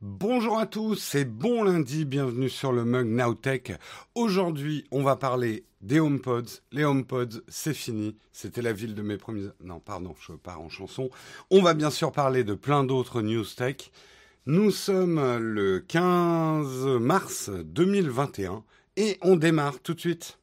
Bonjour à tous, c'est bon lundi, bienvenue sur le mug Nowtech. Aujourd'hui, on va parler des HomePods. Les HomePods, c'est fini. C'était la ville de mes premiers... Non, pardon, je pars en chanson. On va bien sûr parler de plein d'autres news tech. Nous sommes le 15 mars 2021 et on démarre tout de suite.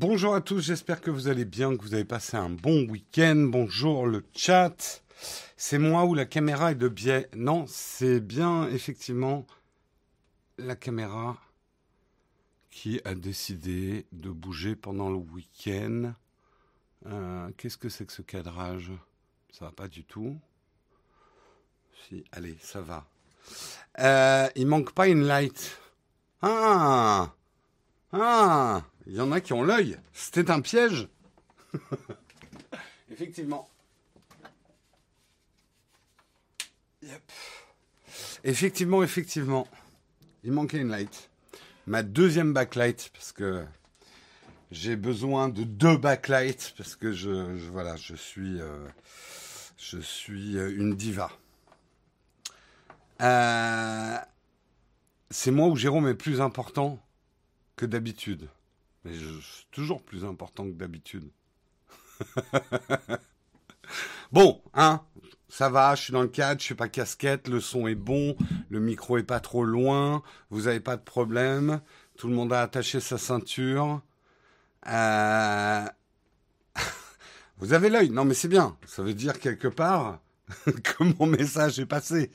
Bonjour à tous, j'espère que vous allez bien, que vous avez passé un bon week-end. Bonjour le chat. C'est moi ou la caméra est de biais? Non, c'est bien effectivement la caméra qui a décidé de bouger pendant le week-end. Euh, qu'est-ce que c'est que ce cadrage? Ça va pas du tout. Si, allez, ça va. Euh, il manque pas une light. Ah Ah il y en a qui ont l'œil. C'était un piège. Effectivement. Effectivement, effectivement. Il manquait une light. Ma deuxième backlight, parce que j'ai besoin de deux backlights, parce que je, voilà, je suis, euh, je suis euh, une diva. Euh, c'est moi où Jérôme est plus important que d'habitude. Suis toujours plus important que d'habitude. bon, hein, ça va, je suis dans le cadre, je suis pas casquette, le son est bon, le micro est pas trop loin, vous n'avez pas de problème, tout le monde a attaché sa ceinture. Euh, vous avez l'œil, non mais c'est bien, ça veut dire quelque part que mon message est passé.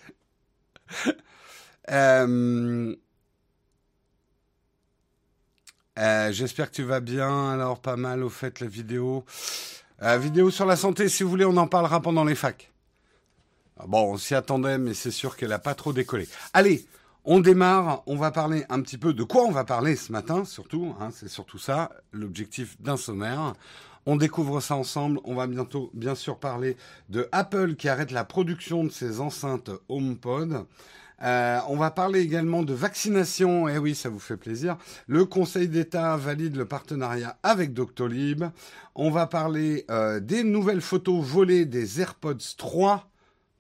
euh... Euh, j'espère que tu vas bien. Alors, pas mal au fait la vidéo. Euh, vidéo sur la santé, si vous voulez, on en parlera pendant les facs. Ah, bon, on s'y attendait, mais c'est sûr qu'elle n'a pas trop décollé. Allez, on démarre. On va parler un petit peu de quoi on va parler ce matin, surtout. Hein, c'est surtout ça, l'objectif d'un sommaire. On découvre ça ensemble. On va bientôt, bien sûr, parler de Apple qui arrête la production de ses enceintes HomePod. Euh, on va parler également de vaccination. Eh oui, ça vous fait plaisir. Le Conseil d'État valide le partenariat avec Doctolib. On va parler euh, des nouvelles photos volées des AirPods 3,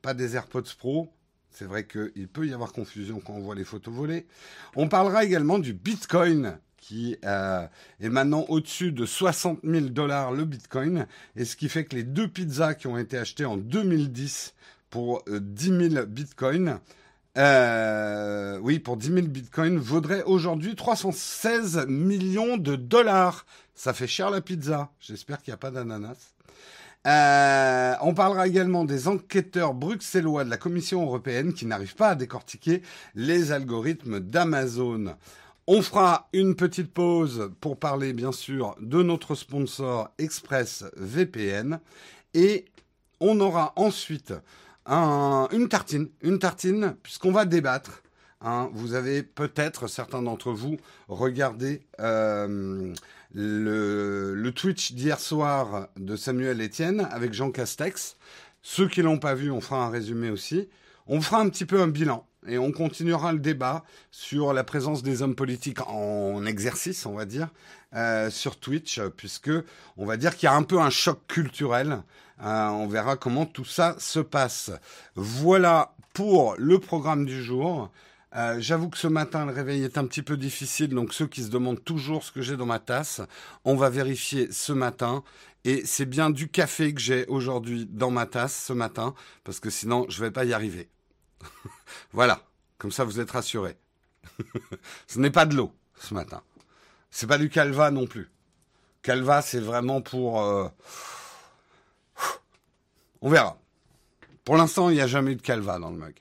pas des AirPods Pro. C'est vrai qu'il peut y avoir confusion quand on voit les photos volées. On parlera également du Bitcoin qui euh, est maintenant au-dessus de 60 000 dollars le Bitcoin, et ce qui fait que les deux pizzas qui ont été achetées en 2010 pour 10 000 Bitcoins euh, oui, pour 10 000 bitcoins, vaudrait aujourd'hui 316 millions de dollars. Ça fait cher la pizza. J'espère qu'il n'y a pas d'ananas. Euh, on parlera également des enquêteurs bruxellois de la Commission européenne qui n'arrivent pas à décortiquer les algorithmes d'Amazon. On fera une petite pause pour parler bien sûr de notre sponsor ExpressVPN et on aura ensuite une tartine, une tartine, puisqu'on va débattre. Hein. vous avez peut-être, certains d'entre vous, regardé euh, le, Twitch d'hier soir de Samuel Etienne avec Jean Castex. Ceux qui l'ont pas vu, on fera un résumé aussi. On fera un petit peu un bilan et on continuera le débat sur la présence des hommes politiques en exercice, on va dire, euh, sur Twitch, puisque on va dire qu'il y a un peu un choc culturel euh, on verra comment tout ça se passe. Voilà pour le programme du jour. Euh, j'avoue que ce matin, le réveil est un petit peu difficile, donc ceux qui se demandent toujours ce que j'ai dans ma tasse, on va vérifier ce matin. Et c'est bien du café que j'ai aujourd'hui dans ma tasse ce matin, parce que sinon, je ne vais pas y arriver. voilà, comme ça vous êtes rassurés. ce n'est pas de l'eau ce matin. C'est pas du calva non plus. Calva, c'est vraiment pour... Euh, on verra. Pour l'instant, il n'y a jamais eu de calva dans le mug.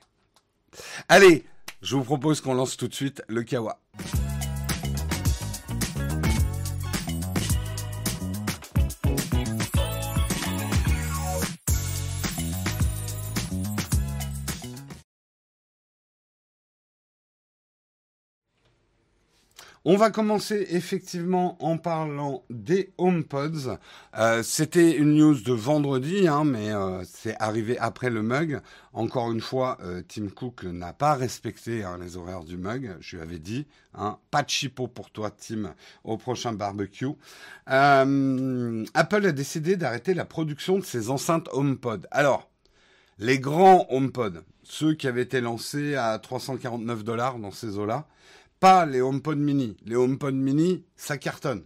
Allez, je vous propose qu'on lance tout de suite le kawa. On va commencer effectivement en parlant des HomePods. Euh, C'était une news de vendredi, hein, mais euh, c'est arrivé après le mug. Encore une fois, euh, Tim Cook n'a pas respecté hein, les horaires du mug. Je lui avais dit, hein, pas de chipot pour toi, Tim, au prochain barbecue. Apple a décidé d'arrêter la production de ses enceintes HomePod. Alors, les grands HomePod, ceux qui avaient été lancés à 349 dollars dans ces eaux-là, pas les HomePod mini. Les HomePod mini, ça cartonne.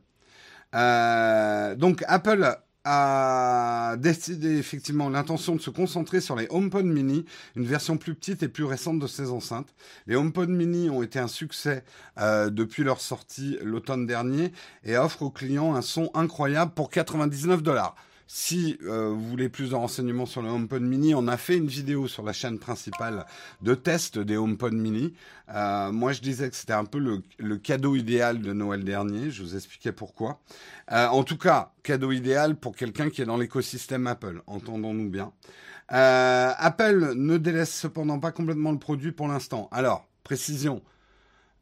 Euh, donc Apple a décidé effectivement l'intention de se concentrer sur les HomePod mini, une version plus petite et plus récente de ces enceintes. Les HomePod mini ont été un succès euh, depuis leur sortie l'automne dernier et offrent aux clients un son incroyable pour 99 dollars. Si euh, vous voulez plus de renseignements sur le HomePod mini, on a fait une vidéo sur la chaîne principale de test des HomePod mini. Euh, moi, je disais que c'était un peu le, cadeau idéal de Noël dernier. Je vous expliquais pourquoi. Euh, en tout cas, cadeau idéal pour quelqu'un qui est dans l'écosystème Apple. Entendons-nous bien. Apple ne délaisse cependant pas complètement le produit pour l'instant. Alors, précision.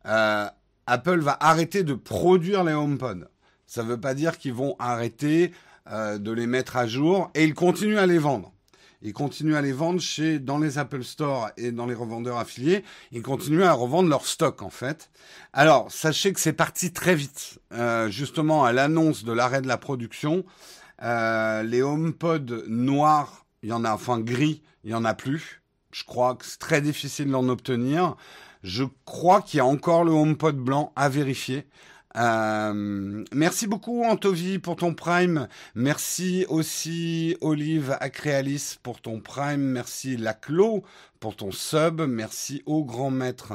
Apple va arrêter de produire les HomePod. Ça ne veut pas dire qu'ils vont arrêter euh, de les mettre à jour et ils continuent à les vendre. Ils continuent à les vendre chez dans les Apple Store et dans les revendeurs affiliés. Ils continuent à revendre leur stock en fait. Alors sachez que c'est parti très vite. Euh, justement à l'annonce de l'arrêt de la production, euh, les HomePod noirs, il y en a enfin gris, il y en a plus. Je crois que c'est très difficile d'en obtenir. Je crois qu'il y a encore le HomePod blanc à vérifier. Euh, merci beaucoup Antovi pour ton prime. Merci aussi Olive Acréalis pour ton prime. Merci Laclo pour ton sub. Merci au grand maître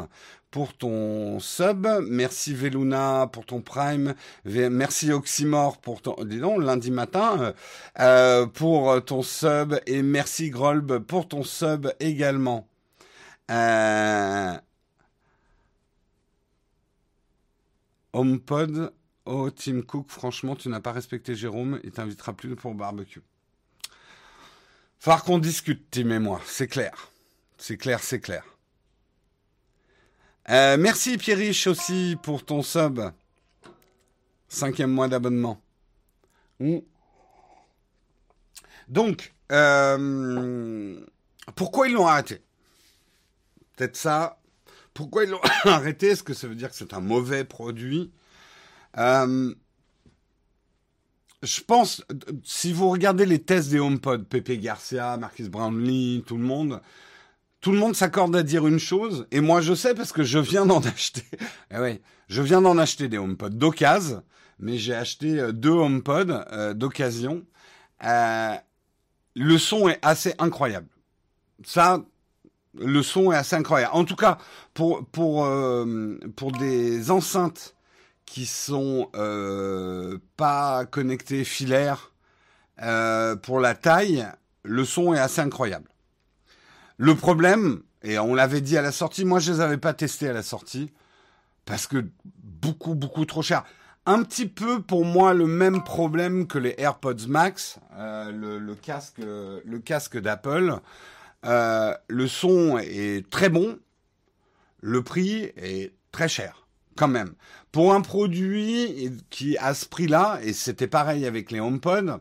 pour ton sub. Merci Veluna pour ton prime. Merci Oxymore pour ton, dis donc, lundi matin, euh, pour ton sub. Et merci Grolb pour ton sub également. Euh, HomePod, oh Tim Cook, franchement, tu n'as pas respecté Jérôme, il t'invitera plus pour barbecue. Falloir qu'on discute, Tim et moi, c'est clair. C'est clair, c'est clair. Euh, merci Pierriche aussi pour ton sub. Cinquième mois d'abonnement. Mmh. Donc, euh, pourquoi ils l'ont arrêté? Peut-être ça, pourquoi ils l'ont arrêté? Est-ce que ça veut dire que c'est un mauvais produit? Euh, Je pense, si vous regardez les tests des HomePod, Pepe Garcia, Marcus Brownlee, tout le monde, tout le monde s'accorde à dire une chose, et moi je sais parce que je viens d'en acheter. eh oui, je viens d'en acheter des HomePod d'occasion, mais j'ai acheté euh, deux HomePod euh, d'occasion. Le son est assez incroyable. Ça, le son est assez incroyable. En tout cas, pour pour euh, pour des enceintes qui sont euh, pas connectées filaires, euh, pour la taille, le son est assez incroyable. Le problème, et on l'avait dit à la sortie, moi je les avais pas testés à la sortie parce que beaucoup beaucoup trop cher. Un petit peu pour moi le même problème que les AirPods Max, le, casque le casque d'Apple. Euh, le son est très bon, le prix est très cher, quand même. Pour un produit qui, à ce prix-là, et c'était pareil avec les HomePod,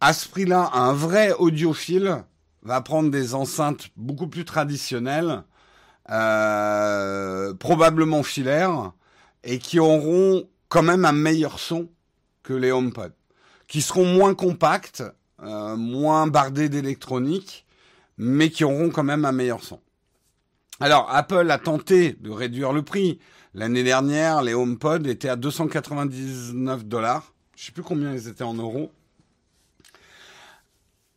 à ce prix-là, un vrai audiophile va prendre des enceintes beaucoup plus traditionnelles, euh, probablement filaires, et qui auront quand même un meilleur son que les HomePod, qui seront moins compacts, euh, moins bardés d'électronique, mais qui auront quand même un meilleur son. Alors, Apple a tenté de réduire le prix. L'année dernière, les HomePod étaient à 299 dollars. Je sais plus combien ils étaient en euros.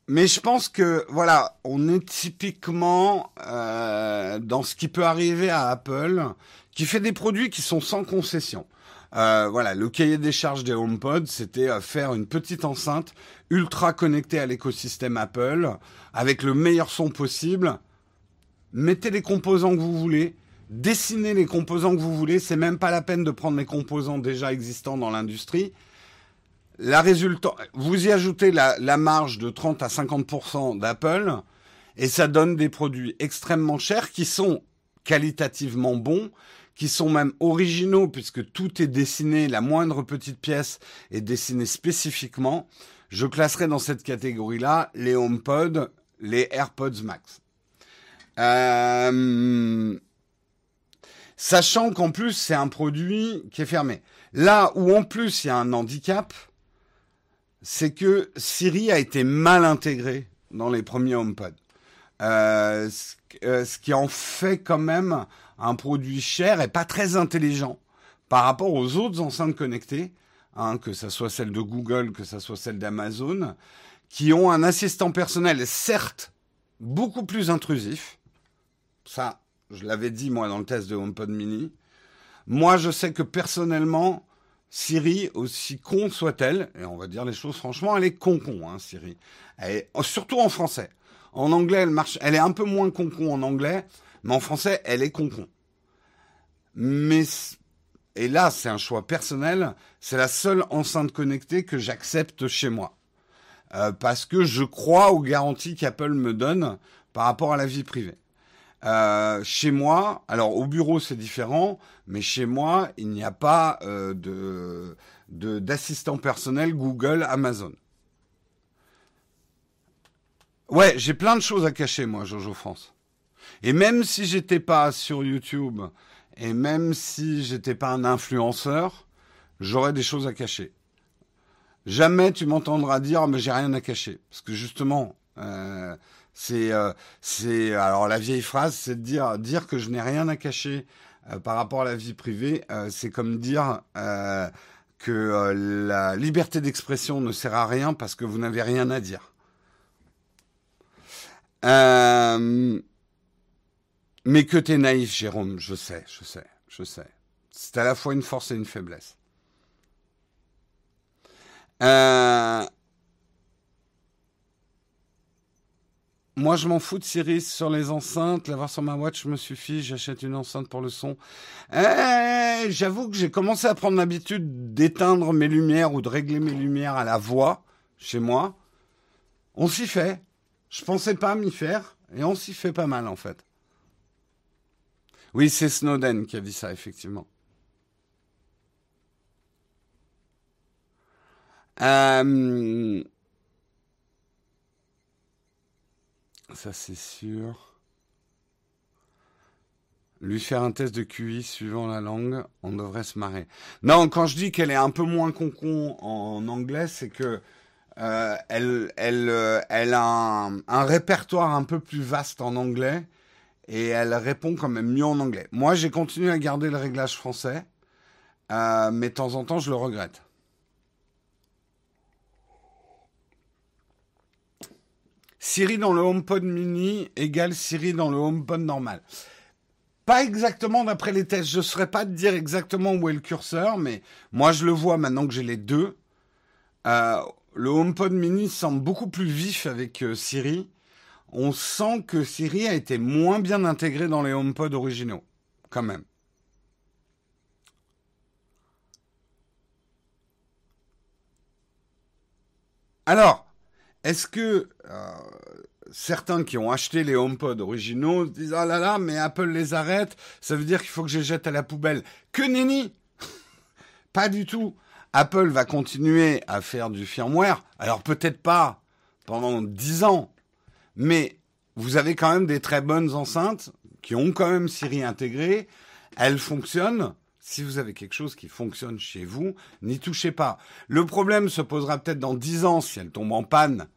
Mais je pense que voilà, on est typiquement euh, dans ce qui peut arriver à Apple, qui fait des produits qui sont sans concession. Euh, voilà, le cahier des charges des HomePod, c'était euh, faire une petite enceinte ultra connectée à l'écosystème Apple, avec le meilleur son possible. Mettez les composants que vous voulez, dessinez les composants que vous voulez. C'est même pas la peine de prendre les composants déjà existants dans l'industrie. La résultat, vous y ajoutez la, la marge de 30 à 50% d'Apple, et ça donne des produits extrêmement chers qui sont qualitativement bons qui sont même originaux puisque tout est dessiné, la moindre petite pièce est dessinée spécifiquement, je classerai dans cette catégorie-là les HomePod, les AirPods Max. Euh, sachant qu'en plus c'est un produit qui est fermé. Là où en plus il y a un handicap, c'est que Siri a été mal intégré dans les premiers HomePod. Euh, euh, ce, qui en fait quand même un produit cher et pas très intelligent par rapport aux autres enceintes connectées, hein, que ce soit celle de Google, que ce soit celle d'Amazon, qui ont un assistant personnel, certes, beaucoup plus intrusif. Ça, je l'avais dit moi dans le test de HomePod mini. Moi, je sais que personnellement, Siri, aussi con soit-elle, et on va dire les choses franchement, elle est con-con, hein, Siri. surtout en français. En anglais, elle marche, elle est un peu moins con-con en anglais, mais en français, elle est con-con. Mais, et là, c'est un choix personnel, c'est la seule enceinte connectée que j'accepte chez moi. Euh, parce que je crois aux garanties qu'Apple me donne par rapport à la vie privée. Euh, chez moi, alors au bureau c'est différent, mais chez moi il n'y a pas euh, d'assistant personnel Google, Amazon. Ouais, j'ai plein de choses à cacher moi, Jojo France. Et même si j'étais pas sur YouTube, et même si j'étais pas un influenceur, j'aurais des choses à cacher. Jamais tu m'entendras dire mais j'ai rien à cacher, parce que justement, euh, c'est, euh, c'est, alors la vieille phrase, c'est de dire, dire que je n'ai rien à cacher euh, par rapport à la vie privée. Euh, c'est comme dire que la liberté d'expression ne sert à rien parce que vous n'avez rien à dire. Mais que t'es naïf, Jérôme, je sais, je sais, je sais. C'est à la fois une force et une faiblesse. Euh, Moi, je m'en fous de Siri sur les enceintes. L'avoir sur ma watch me suffit. J'achète une enceinte pour le son. Eh, j'avoue que j'ai commencé à prendre l'habitude d'éteindre mes lumières ou de régler mes lumières à la voix chez moi. On s'y fait. Je pensais pas m'y faire. Et on s'y fait pas mal, en fait. Oui, c'est Snowden qui a dit ça, effectivement. Euh, Ça, c'est sûr. Lui faire un test de QI suivant la langue, on devrait se marrer. Non, quand je dis qu'elle est un peu moins concon en anglais, c'est que euh, euh, elle a un, répertoire un peu plus vaste en anglais et elle répond quand même mieux en anglais. Moi, j'ai continué à garder le réglage français, euh, mais de temps en temps, je le regrette. Siri dans le HomePod mini égale Siri dans le HomePod normal. Pas exactement d'après les tests. Je ne saurais pas te dire exactement où est le curseur, mais moi je le vois maintenant que j'ai les deux. Euh, le HomePod mini semble beaucoup plus vif avec euh, Siri. On sent que Siri a été moins bien intégré dans les HomePod originaux, quand même. Alors, est-ce que euh, certains qui ont acheté les HomePod originaux se disent ah là là mais Apple les arrête, ça veut dire qu'il faut que je les jette à la poubelle. Que nenni? Pas du tout. Apple va continuer à faire du firmware. Alors peut-être pas pendant 10 ans, mais vous avez quand même des très bonnes enceintes qui ont quand même Siri intégrée. Elles fonctionnent. Si vous avez quelque chose qui fonctionne chez vous, n'y touchez pas. Le problème se posera peut-être dans 10 ans si elle tombe en panne.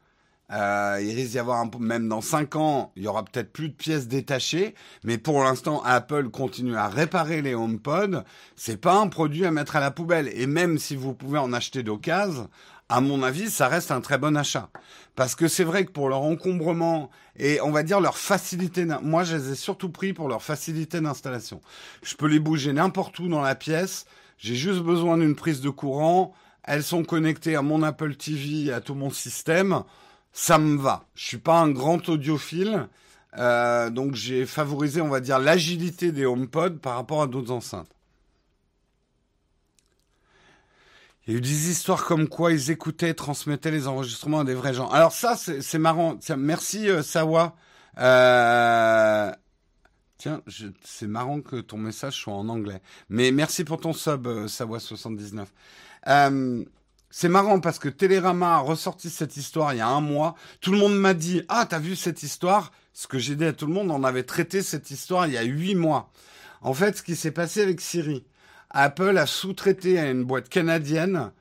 Euh, il risque d'y avoir un, même dans 5 ans, il y aura peut-être plus de pièces détachées, mais pour l'instant, Apple continue à réparer les HomePod. C'est pas un produit à mettre à la poubelle. Et même si vous pouvez en acheter d'occasion, à mon avis, ça reste un très bon achat. Parce que c'est vrai que pour leur encombrement et on va dire leur facilité, moi je les ai surtout pris pour leur facilité d'installation. Je peux les bouger n'importe où dans la pièce, j'ai juste besoin d'une prise de courant, elles sont connectées à mon Apple TV, à tout mon système, ça me va. Je suis pas un grand audiophile, euh, donc j'ai favorisé, on va dire, l'agilité des HomePod par rapport à d'autres enceintes. Il y a eu des histoires comme quoi ils écoutaient, transmettaient les enregistrements à des vrais gens. Alors ça, c'est marrant. merci euh. Euh, Tiens, c'est marrant que ton message soit en anglais. Mais merci pour ton sub, euh, Savoie79. Euh, c'est marrant parce que Télérama a ressorti cette histoire il y a un mois. Tout le monde m'a dit Ah, t'as vu cette histoire? Ce que j'ai dit à tout le monde, on avait traité cette histoire il y a huit mois. En fait, ce qui s'est passé avec Siri, Apple a sous-traité à une boîte canadienne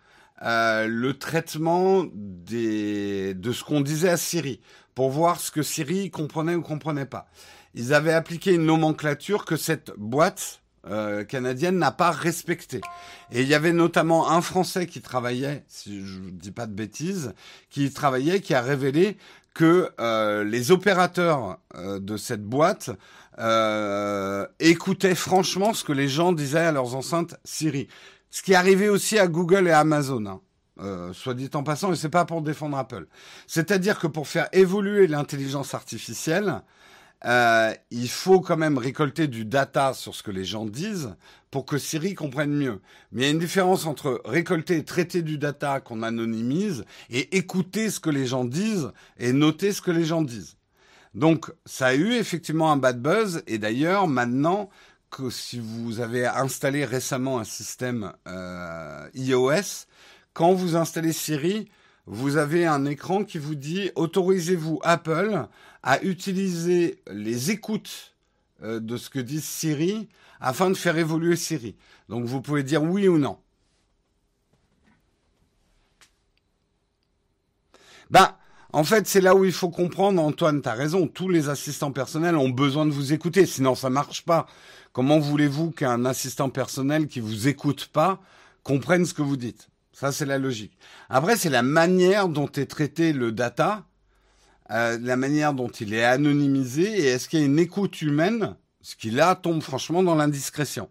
euh, le traitement des, de ce qu'on disait à Siri pour voir ce que Siri comprenait ou comprenait pas ils avaient appliqué une nomenclature que cette boîte euh, canadienne n'a pas respectée. Et il y avait notamment un Français qui travaillait, si je ne dis pas de bêtises, qui travaillait, qui a révélé que euh, les opérateurs euh, de cette boîte écoutaient franchement ce que les gens disaient à leurs enceintes Siri. Ce qui arrivait aussi à Google et Amazon. Hein. soit dit en passant, et c'est pas pour défendre Apple. C'est-à-dire que pour faire évoluer l'intelligence artificielle, euh, il faut quand même récolter du data sur ce que les gens disent pour que Siri comprenne mieux. Mais il y a une différence entre récolter et traiter du data qu'on anonymise et écouter ce que les gens disent et noter ce que les gens disent. Donc ça a eu effectivement un bad buzz et d'ailleurs maintenant que si vous avez installé récemment un système euh, iOS, quand vous installez Siri, vous avez un écran qui vous dit autorisez-vous Apple à utiliser les écoutes euh, de ce que dit Siri afin de faire évoluer Siri. Donc vous pouvez dire oui ou non. Ben, en fait, c'est là où il faut comprendre, Antoine, tu as raison, tous les assistants personnels ont besoin de vous écouter, sinon ça marche pas. Comment voulez-vous qu'un assistant personnel qui vous écoute pas comprenne ce que vous dites? Ça, c'est la logique. Après, c'est la manière dont est traité le data euh, la manière dont il est anonymisé et est-ce qu'il y a une écoute humaine, ce qui là tombe franchement dans l'indiscrétion.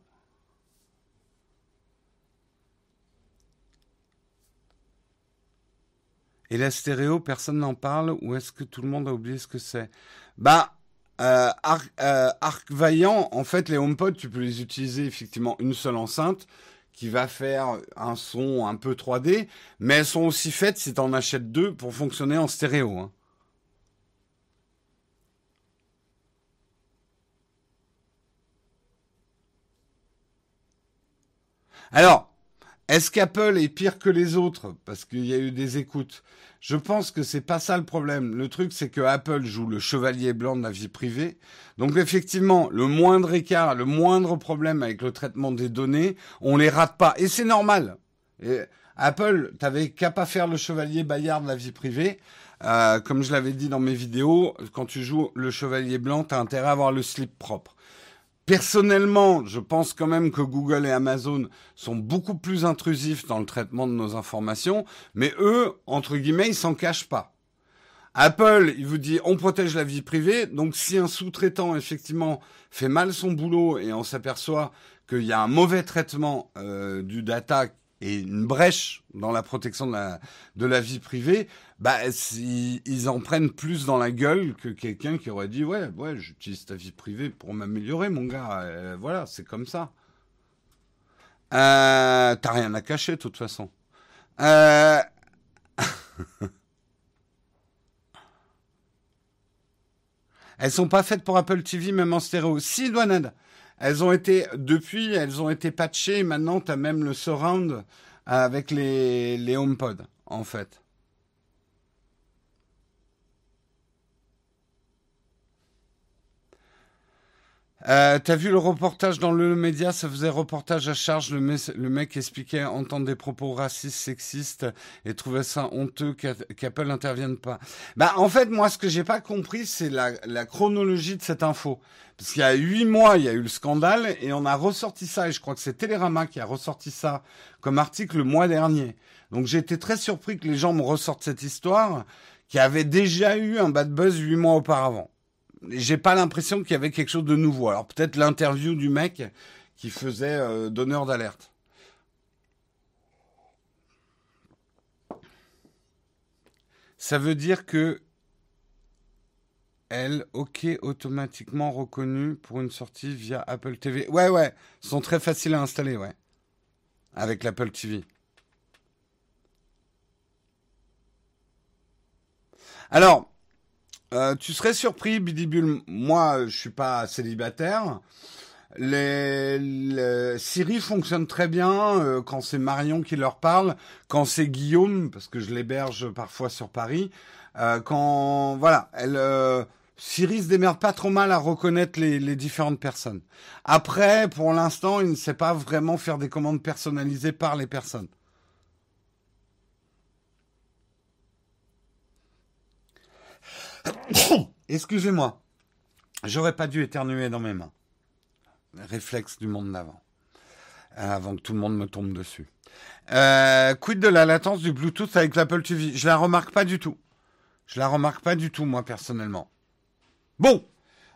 Et la stéréo, personne n'en parle ou est-ce que tout le monde a oublié ce que c'est? Bah, euh, Arc, euh, Vaillant, en fait, les HomePod, tu peux les utiliser effectivement une seule enceinte qui va faire un son un peu 3D, mais elles sont aussi faites, si tu en achètes deux, pour fonctionner en stéréo. Hein. Alors, est-ce qu'Apple est pire que les autres? Parce qu'il y a eu des écoutes Je pense que c'est pas ça le problème. Le truc, c'est que Apple joue le chevalier blanc de la vie privée. Donc effectivement, le moindre écart, le moindre problème avec le traitement des données, on les rate pas. Et c'est normal. Apple, t'avais qu'à pas faire le chevalier Bayard de la vie privée. Euh, comme je l'avais dit dans mes vidéos, quand tu joues le chevalier blanc, t'as intérêt à avoir le slip propre. Personnellement, je pense quand même que Google et Amazon sont beaucoup plus intrusifs dans le traitement de nos informations, mais eux, entre guillemets, ils s'en cachent pas. Apple, il vous dit on protège la vie privée, donc si un sous-traitant effectivement fait mal son boulot et on s'aperçoit qu'il y a un mauvais traitement euh, du data et une brèche dans la protection de la, vie privée, bah, ils, en prennent plus dans la gueule que quelqu'un qui aurait dit ouais, ouais, j'utilise ta vie privée pour m'améliorer, mon gars. Euh, voilà, c'est comme ça. Euh, T'as rien à cacher, de toute façon. Euh... elles sont pas faites pour Apple TV, même en stéréo. Si, Douanade. Elles ont été, depuis, elles ont été patchées. Maintenant, tu as même le surround avec les, les HomePod, en fait. Euh, T'as vu le reportage dans le média? Ça faisait reportage à charge. Le, mec expliquait entendre des propos racistes, sexistes et trouvait ça honteux qu'Apple n'intervienne pas. Bah, en fait, moi, ce que j'ai pas compris, c'est la, la, chronologie de cette info. Parce qu'il y a huit mois, il y a eu le scandale et on a ressorti ça. Et je crois que c'est Télérama qui a ressorti ça comme article le mois dernier. Donc j'ai été très surpris que les gens me ressortent cette histoire qui avait déjà eu un bad buzz huit mois auparavant j'ai pas l'impression qu'il y avait quelque chose de nouveau. Alors peut-être l'interview du mec qui faisait euh, donneur d'alerte. Ça veut dire que elle, ok, automatiquement reconnue pour une sortie via Apple TV. Ouais, ouais, sont très faciles à installer, ouais. Avec l'Apple TV. Alors, Euh, tu serais surpris, Bidibule. Moi, je suis pas célibataire. Les, Siri fonctionne très bien euh, quand c'est Marion qui leur parle, quand c'est Guillaume, parce que je l'héberge parfois sur Paris. Euh, quand voilà, elle euh, Siri se démerde pas trop mal à reconnaître les, les différentes personnes. Après, pour l'instant, il ne sait pas vraiment faire des commandes personnalisées par les personnes. Excusez-moi, j'aurais pas dû éternuer dans mes mains réflexe du monde d'avant, euh, avant que tout le monde me tombe dessus. Euh, quid de la latence du Bluetooth avec l'Apple TV Je la remarque pas du tout. Je la remarque pas du tout, moi, personnellement. Bon,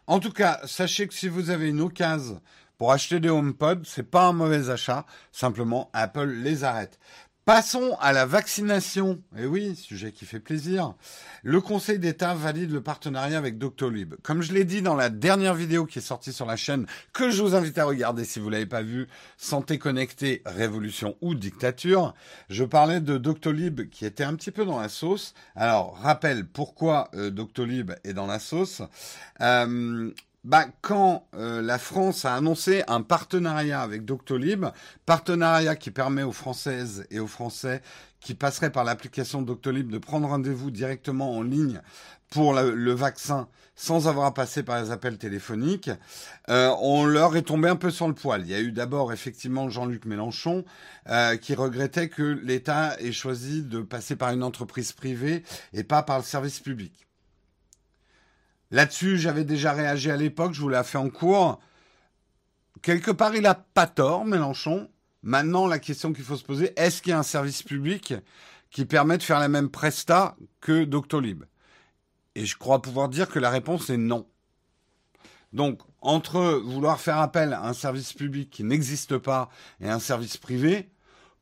en tout cas, sachez que si vous avez une occasion pour acheter des HomePod, c'est pas un mauvais achat. Simplement, Apple les arrête. Passons à la vaccination. Eh oui, sujet qui fait plaisir. Le Conseil d'État valide le partenariat avec Doctolib. Comme je l'ai dit dans la dernière vidéo qui est sortie sur la chaîne, que je vous invite à regarder si vous l'avez pas vu, Santé connectée, révolution ou dictature, je parlais de Doctolib qui était un petit peu dans la sauce. Alors, rappel pourquoi euh, Doctolib est dans la sauce? Euh, bah, quand euh, la France a annoncé un partenariat avec Doctolib, partenariat qui permet aux Françaises et aux Français qui passeraient par l'application Doctolib de prendre rendez-vous directement en ligne pour le, vaccin sans avoir à passer par les appels téléphoniques, euh, on leur est tombé un peu sur le poil. Il y a eu d'abord effectivement Jean-Luc Mélenchon euh, qui regrettait que l'État ait choisi de passer par une entreprise privée et pas par le service public. Là-dessus, j'avais déjà réagi à l'époque, je vous l'ai fait en cours. Quelque part, il a pas tort, Mélenchon. Maintenant, la question qu'il faut se poser, est-ce qu'il y a un service public qui permet de faire la même presta que Doctolib? Et je crois pouvoir dire que la réponse est non. Donc, entre vouloir faire appel à un service public qui n'existe pas et un service privé,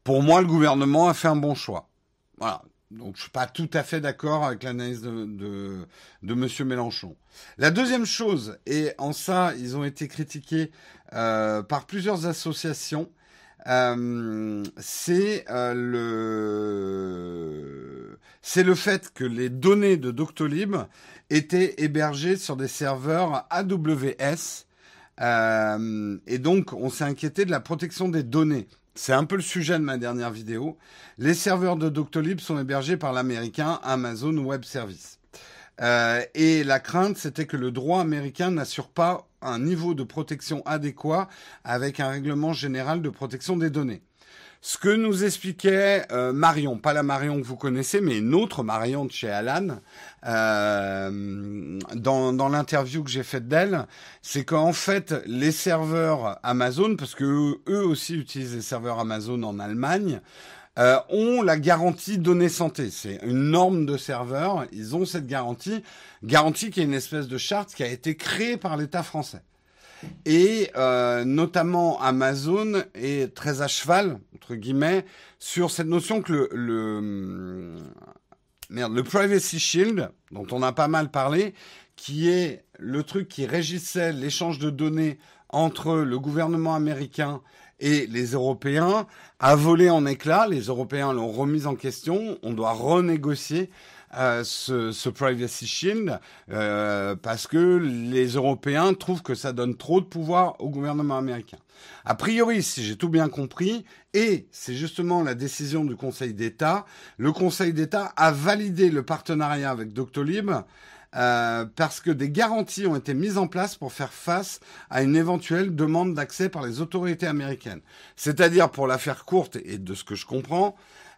pour moi, le gouvernement a fait un bon choix. Voilà. Donc je suis pas tout à fait d'accord avec l'analyse de, de, de Monsieur Mélenchon. La deuxième chose, et en ça ils ont été critiqués euh, par plusieurs associations, euh, c'est euh, le c'est le fait que les données de Doctolib étaient hébergées sur des serveurs AWS. Euh, et donc, on s'est inquiété de la protection des données. C'est un peu le sujet de ma dernière vidéo. Les serveurs de Doctolib sont hébergés par l'américain Amazon Web Service. Euh, et la crainte, c'était que le droit américain n'assure pas un niveau de protection adéquat avec un règlement général de protection des données. Ce que nous expliquait euh, Marion, pas la Marion que vous connaissez, mais une autre Marion de chez Alan, euh, dans, l'interview que j'ai faite d'elle, c'est qu'en fait, les serveurs Amazon, parce que eux, aussi utilisent les serveurs Amazon en Allemagne, euh, ont la garantie données santé. C'est une norme de serveurs, ils ont cette garantie, garantie qui est une espèce de charte qui a été créée par l'État français. Et euh, notamment Amazon est très à cheval, entre guillemets, sur cette notion que le, le, le Privacy Shield, dont on a pas mal parlé, qui est le truc qui régissait l'échange de données entre le gouvernement américain et les Européens, a volé en éclats. Les Européens l'ont remise en question. On doit renégocier euh, ce, Privacy Shield euh, parce que les Européens trouvent que ça donne trop de pouvoir au gouvernement américain. A priori, si j'ai tout bien compris, et c'est justement la décision du Conseil d'État, le Conseil d'État a validé le partenariat avec Doctolib euh, parce que des garanties ont été mises en place pour faire face à une éventuelle demande d'accès par les autorités américaines. C'est-à-dire, pour la faire courte et de ce que je comprends,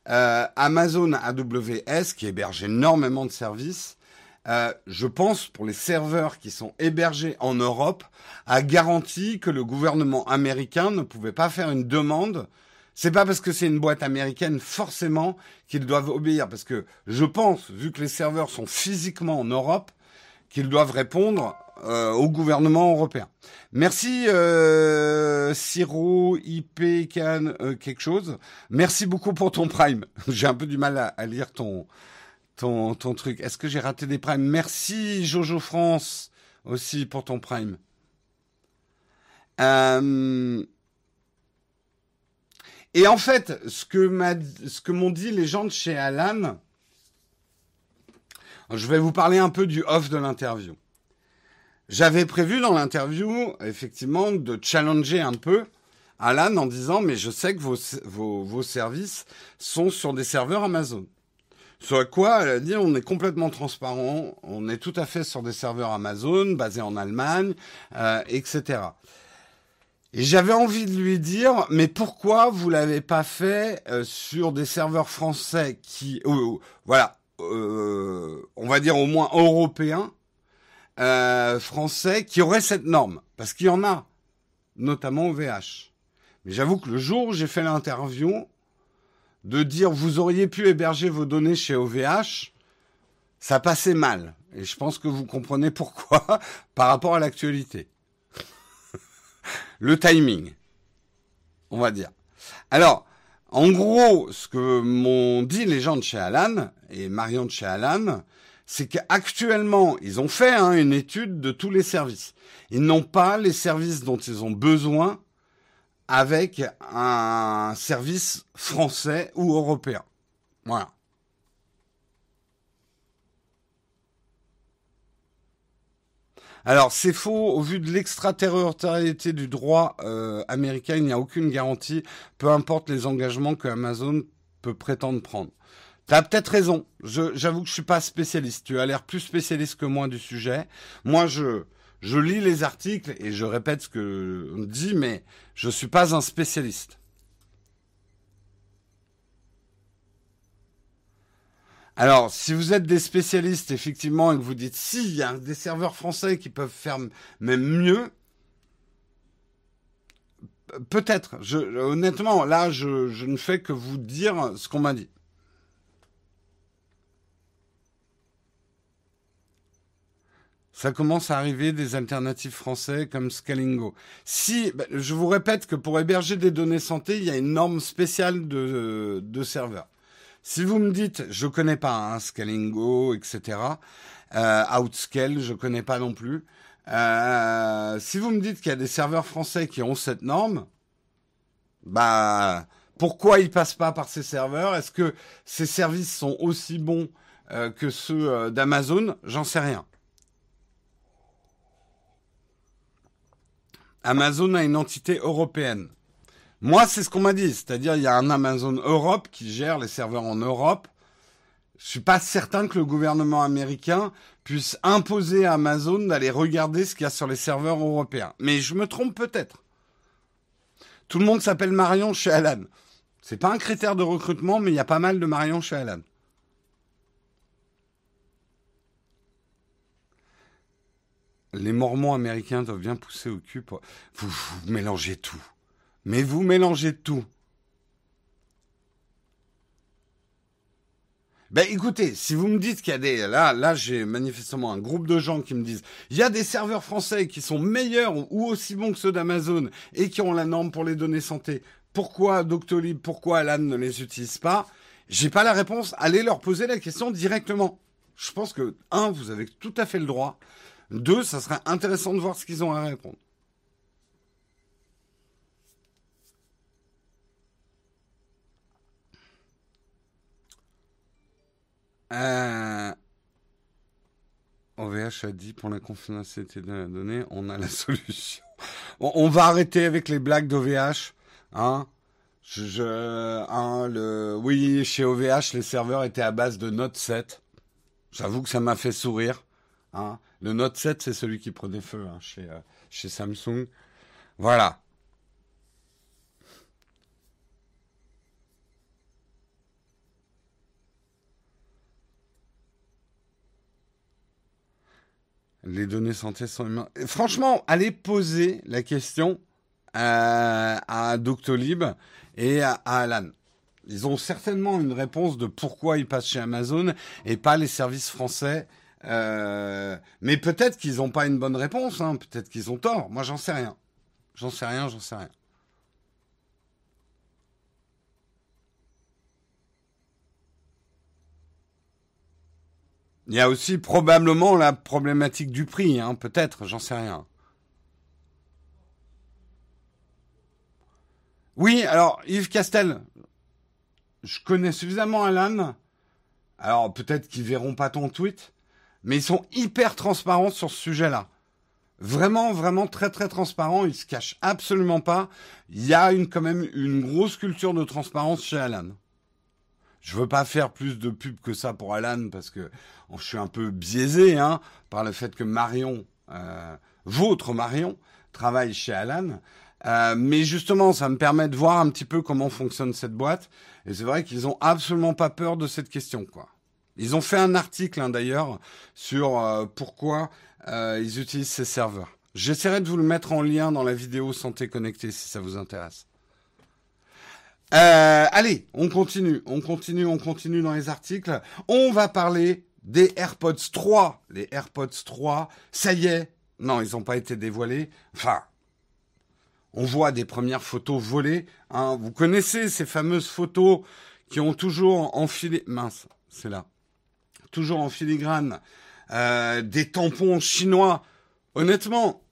euh, Amazon AWS, qui héberge énormément de services, euh, je pense, pour les serveurs qui sont hébergés en Europe, a garanti que le gouvernement américain ne pouvait pas faire une demande. C'est pas parce que c'est une boîte américaine forcément qu'ils doivent obéir, parce que je pense, vu que les serveurs sont physiquement en Europe, qu'ils doivent répondre euh, au gouvernement européen. Merci euh, Siro, IP, Can, euh, quelque chose. Merci beaucoup pour ton prime. J'ai un peu du mal à, lire ton, ton, ton truc. Est-ce que j'ai raté des primes? Merci Jojo France aussi pour ton prime. Euh, et en fait, ce que, ce m'ont dit les gens de chez Alan, Je vais vous parler un peu du off de l'interview. J'avais prévu dans l'interview, effectivement, de challenger un peu Alan en disant, mais je sais que vos, services sont sur des serveurs Amazon. Sur quoi elle a dit, on est complètement transparent, on est tout à fait sur des serveurs Amazon, basés en Allemagne, euh, etc. Et j'avais envie de lui dire, mais pourquoi vous l'avez pas fait euh, sur des serveurs français qui, voilà, euh, on va dire au moins européens, euh, français qui auraient cette norme, parce qu'il y en a, notamment au VH. Mais j'avoue que le jour où j'ai fait l'interview, de dire vous auriez pu héberger vos données chez OVH, ça passait mal. Et je pense que vous comprenez pourquoi par rapport à l'actualité. Le timing, on va dire. Alors, en gros, ce que m'ont dit les gens de chez Alan et Marion de chez Alan, c'est qu'actuellement, ils ont fait hein, une étude de tous les services. Ils n'ont pas les services dont ils ont besoin avec un service français ou européen. Voilà. Alors c'est faux, au vu de l'extraterritorialité du droit euh, américain, il n'y a aucune garantie, peu importe les engagements que Amazon peut prétendre prendre. T'as peut-être raison. J'avoue que je suis pas spécialiste. Tu as l'air plus spécialiste que moi du sujet. Moi, je je lis les articles et je répète ce que on dit, mais je suis pas un spécialiste. Alors, si vous êtes des spécialistes, effectivement, et que vous dites, si, il y a des serveurs français qui peuvent faire même mieux, peut-être. Honnêtement, là, je, ne fais que vous dire ce qu'on m'a dit. ça commence à arriver des alternatives français comme Scalingo. Si, ben, je vous répète que pour héberger des données santé, il y a une norme spéciale de, de serveurs. Si vous me dites, je connais pas hein, Scalingo, etc. Euh, Outscale, je connais pas non plus. Euh, si vous me dites qu'il y a des serveurs français qui ont cette norme, bah pourquoi ils passent pas par ces serveurs? Est-ce que ces services sont aussi bons euh, que ceux euh, d'Amazon? J'en sais rien. Amazon a une entité européenne. Moi, c'est ce qu'on m'a dit. C'est-à-dire, il y a un Amazon Europe qui gère les serveurs en Europe. Je suis pas certain que le gouvernement américain puisse imposer à Amazon d'aller regarder ce qu'il y a sur les serveurs européens. Mais je me trompe peut-être. Tout le monde s'appelle Marion chez Alan. C'est pas un critère de recrutement, mais il y a pas mal de Marion chez Alan. Les Mormons américains doivent bien pousser au cul. vous mélangez tout. Mais vous mélangez tout. Ben écoutez, si vous me dites qu'il y a des là là j'ai manifestement un groupe de gens qui me disent il y a des serveurs français qui sont meilleurs ou aussi bons que ceux d'Amazon et qui ont la norme pour les données santé. Pourquoi Doctolib, pourquoi Alan ne les utilise pas? J'ai pas la réponse. Allez leur poser la question directement. Je pense que un, vous avez tout à fait le droit. Deux, ça serait intéressant de voir ce qu'ils ont à répondre. Euh... OVH a dit pour la confidentialité de la donnée, on a la solution. On, va arrêter avec les blagues d'OVH. Hein je, hein, le, oui, chez OVH, les serveurs étaient à base de Note 7. J'avoue que ça m'a fait sourire. Hein. Le Note 7, c'est celui qui prenait feu hein, chez, euh, chez Samsung. Voilà. Les données santé sont humaines. Franchement, allez poser la question à, à Doctolib et à, Alan. Ils ont certainement une réponse de pourquoi ils passent chez Amazon et pas les services français. Euh, mais peut-être qu'ils n'ont pas une bonne réponse. Hein. Peut-être qu'ils ont tort. Moi, j'en sais rien. J'en sais rien, j'en sais rien. Il y a aussi probablement la problématique du prix, hein, peut-être, j'en sais rien. Oui, alors Yves Castel, je connais suffisamment Alan. Alors peut-être qu'ils verront pas ton tweet, Mais ils sont hyper transparents sur ce sujet-là. Vraiment, vraiment très très transparents. Ils se cachent absolument pas. Il y a une, quand même une grosse culture de transparence chez Alan. Je veux pas faire plus de pub que ça pour Alan parce que je suis un peu biaisé hein, par le fait que Marion, euh, votre Marion, travaille chez Alan. Euh, mais justement, ça me permet de voir un petit peu comment fonctionne cette boîte. Et c'est vrai qu'ils ont absolument pas peur de cette question, quoi. Ils ont fait un article hein, d'ailleurs sur euh, pourquoi ils utilisent ces serveurs. J'essaierai de vous le mettre en lien dans la vidéo santé connectée si ça vous intéresse. Euh, allez, on continue, on continue, on continue dans les articles. On va parler des AirPods 3. Les AirPods 3, ça y est. Non, ils n'ont pas été dévoilés. Enfin, on voit des premières photos volées. Hein. Vous connaissez ces fameuses photos qui ont toujours enfilé... Mince, c'est là. Toujours en filigrane. Euh, des tampons chinois. Honnêtement,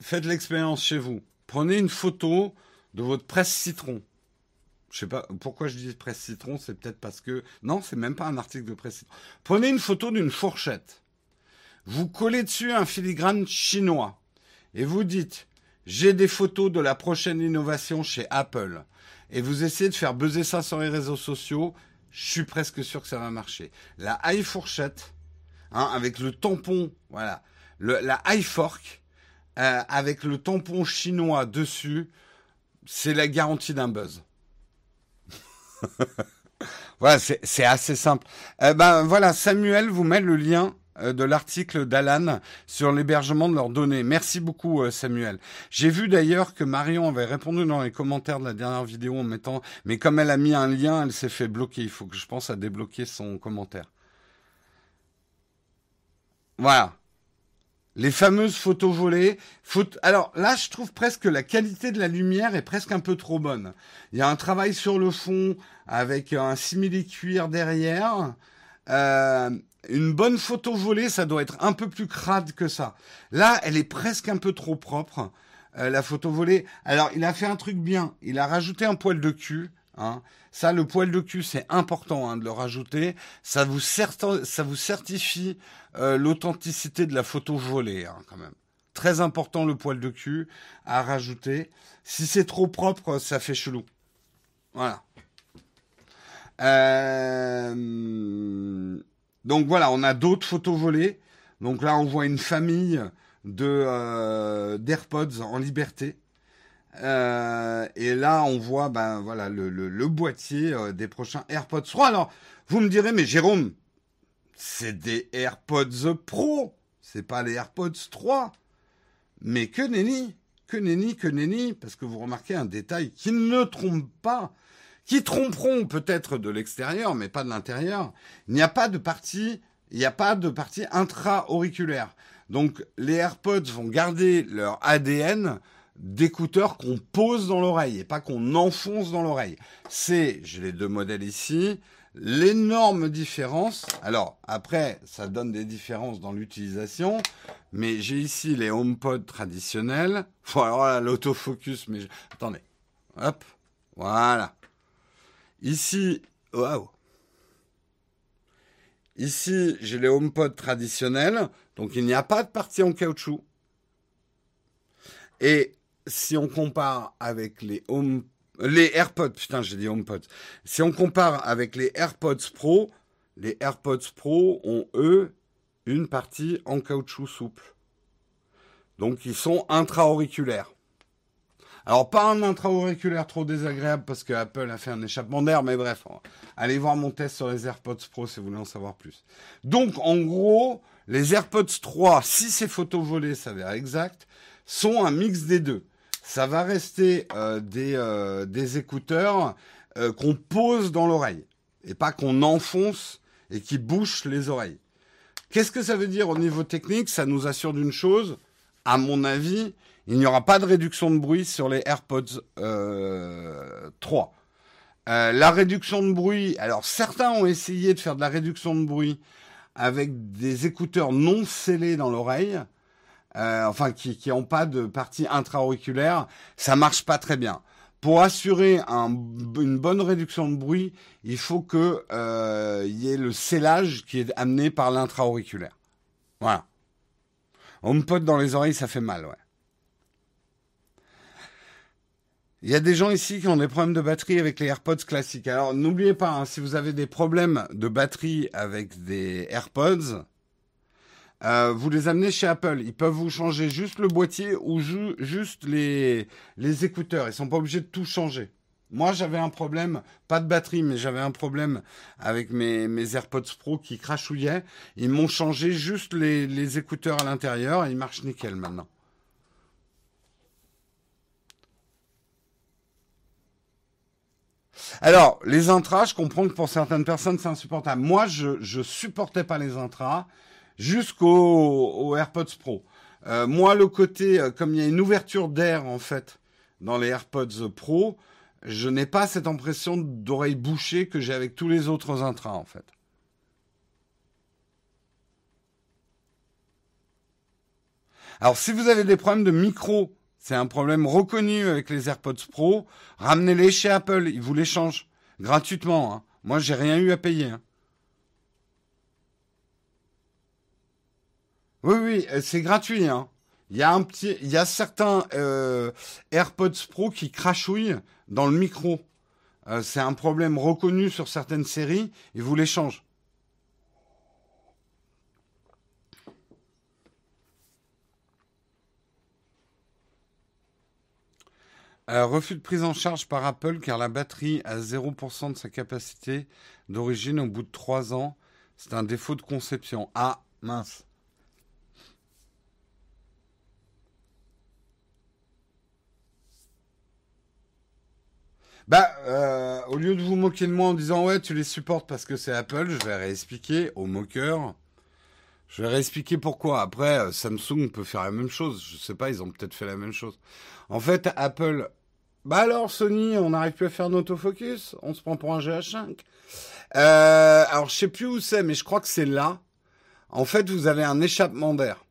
faites l'expérience chez vous. Prenez une photo de votre presse citron. Je sais pas pourquoi je dis presse citron, c'est peut-être parce que non, c'est même pas un article de presse citron. Prenez une photo d'une fourchette. Vous collez dessus un filigrane chinois et vous dites j'ai des photos de la prochaine innovation chez Apple et vous essayez de faire buzzer ça sur les réseaux sociaux, je suis presque sûr que ça va marcher. La high fourchette, hein, avec le tampon, voilà, la high fork, euh, avec le tampon chinois dessus, c'est la garantie d'un buzz. voilà, c'est assez simple. Eh ben voilà, Samuel vous met le lien euh, de l'article d'Alan sur l'hébergement de leurs données. Merci beaucoup euh, Samuel. J'ai vu d'ailleurs que Marion avait répondu dans les commentaires de la dernière vidéo en mettant, mais comme elle a mis un lien, elle s'est fait bloquer. Il faut que je pense à débloquer son commentaire. Voilà. Les fameuses photos volées. Alors là, je trouve presque que la qualité de la lumière est presque un peu trop bonne. Il y a un travail sur le fond avec un simili-cuir derrière. Euh, une bonne photo volée, ça doit être un peu plus crade que ça. Là, elle est presque un peu trop propre, euh, la photo volée. Alors, il a fait un truc bien. Il a rajouté un poil de cul. Hein. Ça, le poil de cul, c'est important hein, de le rajouter. Ça vous, certifie euh, l'authenticité de la photo volée, hein, quand même. Très important le poil de cul à rajouter. Si c'est trop propre, ça fait chelou. Voilà. Euh, donc voilà, on a d'autres photos volées. Donc là, on voit une famille de euh, d'AirPods en liberté. Et là, on voit ben voilà le, boîtier des prochains AirPods 3. Alors, vous me direz, mais Jérôme, c'est des AirPods Pro, c'est pas les AirPods 3. Mais que nenni, que nenni, que nenni, parce que vous remarquez un détail qui ne trompe pas, qui tromperont peut-être de l'extérieur, mais pas de l'intérieur. Il n'y a pas de partie, il n'y a pas de partie intra-auriculaire. Donc les AirPods vont garder leur ADN d'écouteurs qu'on pose dans l'oreille et pas qu'on enfonce dans l'oreille. C'est, j'ai les deux modèles ici, l'énorme différence. Alors, après, ça donne des différences dans l'utilisation, mais j'ai ici les HomePod traditionnels. Voilà l'autofocus, mais attendez. Hop, voilà. Ici, waouh. Ici, j'ai les HomePod traditionnels, donc il n'y a pas de partie en caoutchouc. Et si on compare avec les AirPods, putain, j'ai dit. Si on compare avec les AirPods Pro, les AirPods Pro ont, eux, une partie en caoutchouc souple. Donc, ils sont intra-auriculaires. Alors, pas un intra-auriculaire trop désagréable parce que Apple a fait un échappement d'air, mais bref, allez voir mon test sur les AirPods Pro si vous voulez en savoir plus. Donc, en gros, les AirPods 3, si ces photos volées s'avèrent exactes, sont un mix des deux ça va rester euh, des, euh, des écouteurs euh, qu'on pose dans l'oreille et pas qu'on enfonce et qui bouchent les oreilles. Qu'est-ce que ça veut dire au niveau technique? Ça nous assure d'une chose, à mon avis, il n'y aura pas de réduction de bruit sur les AirPods 3. la réduction de bruit, alors certains ont essayé de faire de la réduction de bruit avec des écouteurs non scellés dans l'oreille. Euh, enfin qui n'ont pas de partie intra-auriculaire, ça marche pas très bien. pour assurer une bonne réduction de bruit, il faut que euh, y ait le scellage qui est amené par l'intra-auriculaire. Voilà. HomePod dans les oreilles, ça fait mal, ouais. Il y a des gens ici qui ont des problèmes de batterie avec les AirPods classiques. Alors n'oubliez pas, hein, si vous avez des problèmes de batterie avec des AirPods, euh, vous les amenez chez Apple. Ils peuvent vous changer juste le boîtier ou juste les, les écouteurs. Ils sont pas obligés de tout changer. Moi, j'avais un problème, pas de batterie, mais j'avais un problème avec mes, AirPods Pro qui crachouillaient. Ils m'ont changé juste les, les écouteurs à l'intérieur et ils marchent nickel maintenant. Alors, les intras, je comprends que pour certaines personnes, c'est insupportable. Moi, je, je supportais pas les intras jusqu'au AirPods Pro. Euh, moi, le côté, euh, comme il y a une ouverture d'air en fait dans les AirPods Pro, je n'ai pas cette impression d'oreille bouchée que j'ai avec tous les autres intras en fait. Alors, si vous avez des problèmes de micro, c'est un problème reconnu avec les AirPods Pro, ramenez-les chez Apple, ils vous les changent gratuitement. Hein. Moi, j'ai rien eu à payer. Hein. Oui, oui, euh, c'est gratuit. Hein. Il y a un petit, il y a certains euh, AirPods Pro qui crachouillent dans le micro. Euh, c'est un problème reconnu sur certaines séries. Ils vous les changent. refus de prise en charge par Apple car la batterie a 0% de sa capacité d'origine au bout de 3 ans. C'est un défaut de conception. Ah, mince. Bah, euh, au lieu de vous moquer de moi en disant ouais, tu les supportes parce que c'est Apple, je vais réexpliquer aux moqueurs. Je vais réexpliquer pourquoi. Après, euh, Samsung peut faire la même chose. Je sais pas, ils ont peut-être fait la même chose. En fait, Apple. Bah alors, Sony, on n'arrive plus à faire d'autofocus. On se prend pour un GH5. Euh, alors, je sais plus où c'est, mais je crois que c'est là. En fait, vous avez un échappement d'air.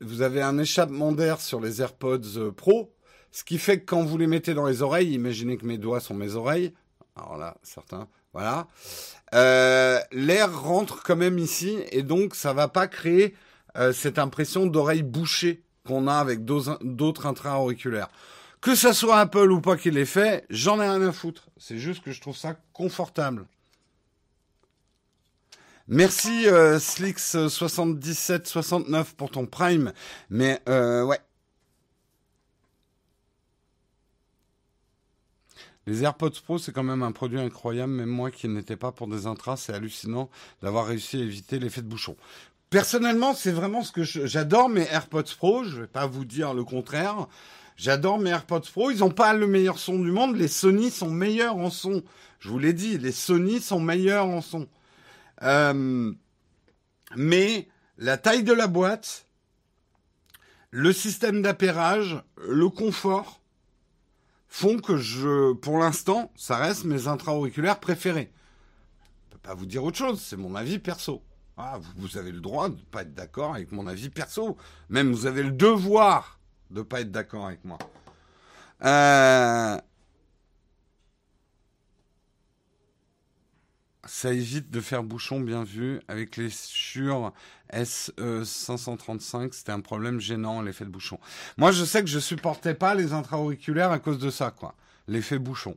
Vous avez un échappement d'air sur les AirPods euh, Pro ce qui fait que quand vous les mettez dans les oreilles, imaginez que mes doigts sont mes oreilles. Alors là, certains, voilà. Euh, l'air rentre quand même ici et donc ça va pas créer euh, cette impression d'oreille bouchée qu'on a avec d'autres intra-auriculaires. Que ça soit Apple ou pas qui l'ait fait, j'en ai rien à foutre. C'est juste que je trouve ça confortable. Merci euh, Slix7769 pour ton prime. Mais euh, ouais, Les AirPods Pro, c'est quand même un produit incroyable. Même moi qui n'étais pas pour des intras, c'est hallucinant d'avoir réussi à éviter l'effet de bouchon. Personnellement, c'est vraiment ce que j'adore mes AirPods Pro. Je vais pas vous dire le contraire. J'adore mes AirPods Pro. Ils n'ont pas le meilleur son du monde. Les Sony sont meilleurs en son. Je vous l'ai dit, les Sony sont meilleurs en son. Euh, mais la taille de la boîte, le système d'appairage, le confort, font que je, pour l'instant, ça reste mes intra-auriculaires préférés. Je peux pas vous dire autre chose, c'est mon avis perso. Ah, vous, avez le droit de ne pas être d'accord avec mon avis perso. Même vous avez le devoir de ne pas être d'accord avec moi. Euh, ça évite de faire bouchon bien vu. Avec les Shure SE535, c'était un problème gênant, l'effet de bouchon. Moi, je sais que je supportais pas les intra-auriculaires à cause de ça, quoi. L'effet bouchon.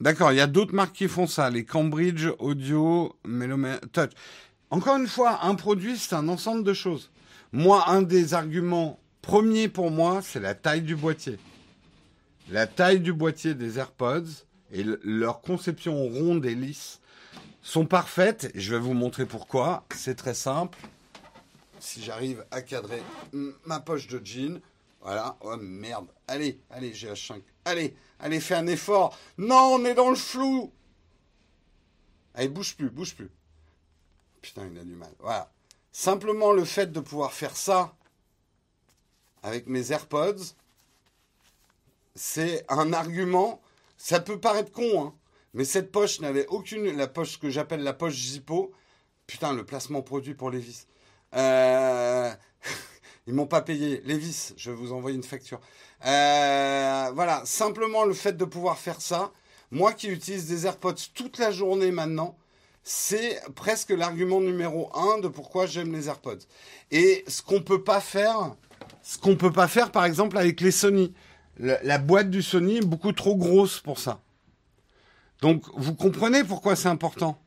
D'accord, il y a d'autres marques qui font ça, les Cambridge Audio Meloman Touch. Encore une fois, un produit, c'est un ensemble de choses. Moi, un des arguments Premier pour moi, c'est la taille du boîtier. La taille du boîtier des AirPods et leur conception ronde et lisse sont parfaites. je vais vous montrer pourquoi. C'est très simple. Si j'arrive à cadrer ma poche de jean. Voilà. Oh merde. Allez, allez, GH5. Allez, allez, fais un effort. Non, on est dans le flou. Allez, bouge plus, bouge plus. Putain, il a du mal. Voilà. Simplement le fait de pouvoir faire ça avec mes AirPods, c'est un argument. Ça peut paraître con, hein, mais cette poche n'avait aucune. La poche que j'appelle la poche Zippo, putain, le placement produit pour les vis. Euh... Ils m'ont pas payé. Lévis, je vais vous envoyer une facture. Euh, voilà, simplement le fait de pouvoir faire ça. Moi qui utilise des AirPods toute la journée maintenant, c'est presque l'argument numéro un de pourquoi j'aime les AirPods. Et ce qu'on peut pas faire, ce qu'on peut pas faire par exemple avec les Sony. la boîte du Sony est beaucoup trop grosse pour ça. Donc vous comprenez pourquoi c'est important.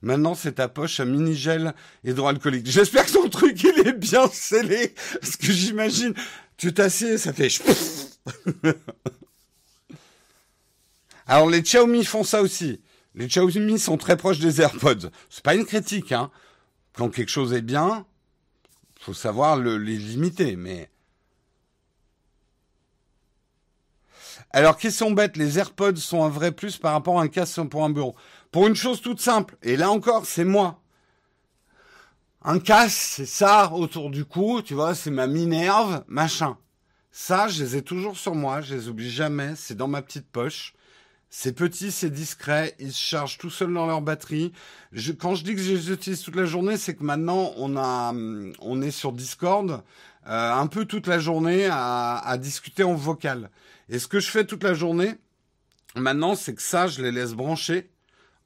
Maintenant, c'est ta poche à mini-gel hydroalcoolique. J'espère que ton truc, il est bien scellé. Parce que j'imagine, tu t'assieds, ça fait... Alors, les Xiaomi font ça aussi. Les Xiaomi sont très proches des AirPods. C'est pas une critique, hein. Quand quelque chose est bien, faut savoir le, les limiter, mais... Alors, question bête, les AirPods sont un vrai plus par rapport à un casque pour un bureau. Pour une chose toute simple, et là encore, c'est moi. Un casque, c'est ça autour du cou, tu vois, c'est ma minerve, machin. Ça, je les ai toujours sur moi, je les oublie jamais, c'est dans ma petite poche. C'est petit, c'est discret, ils se chargent tout seuls dans leur batterie. Quand je dis que je les utilise toute la journée, c'est que maintenant on est sur Discord, euh, un peu toute la journée à, discuter en vocal. Et ce que je fais toute la journée, maintenant, c'est que ça, je les laisse brancher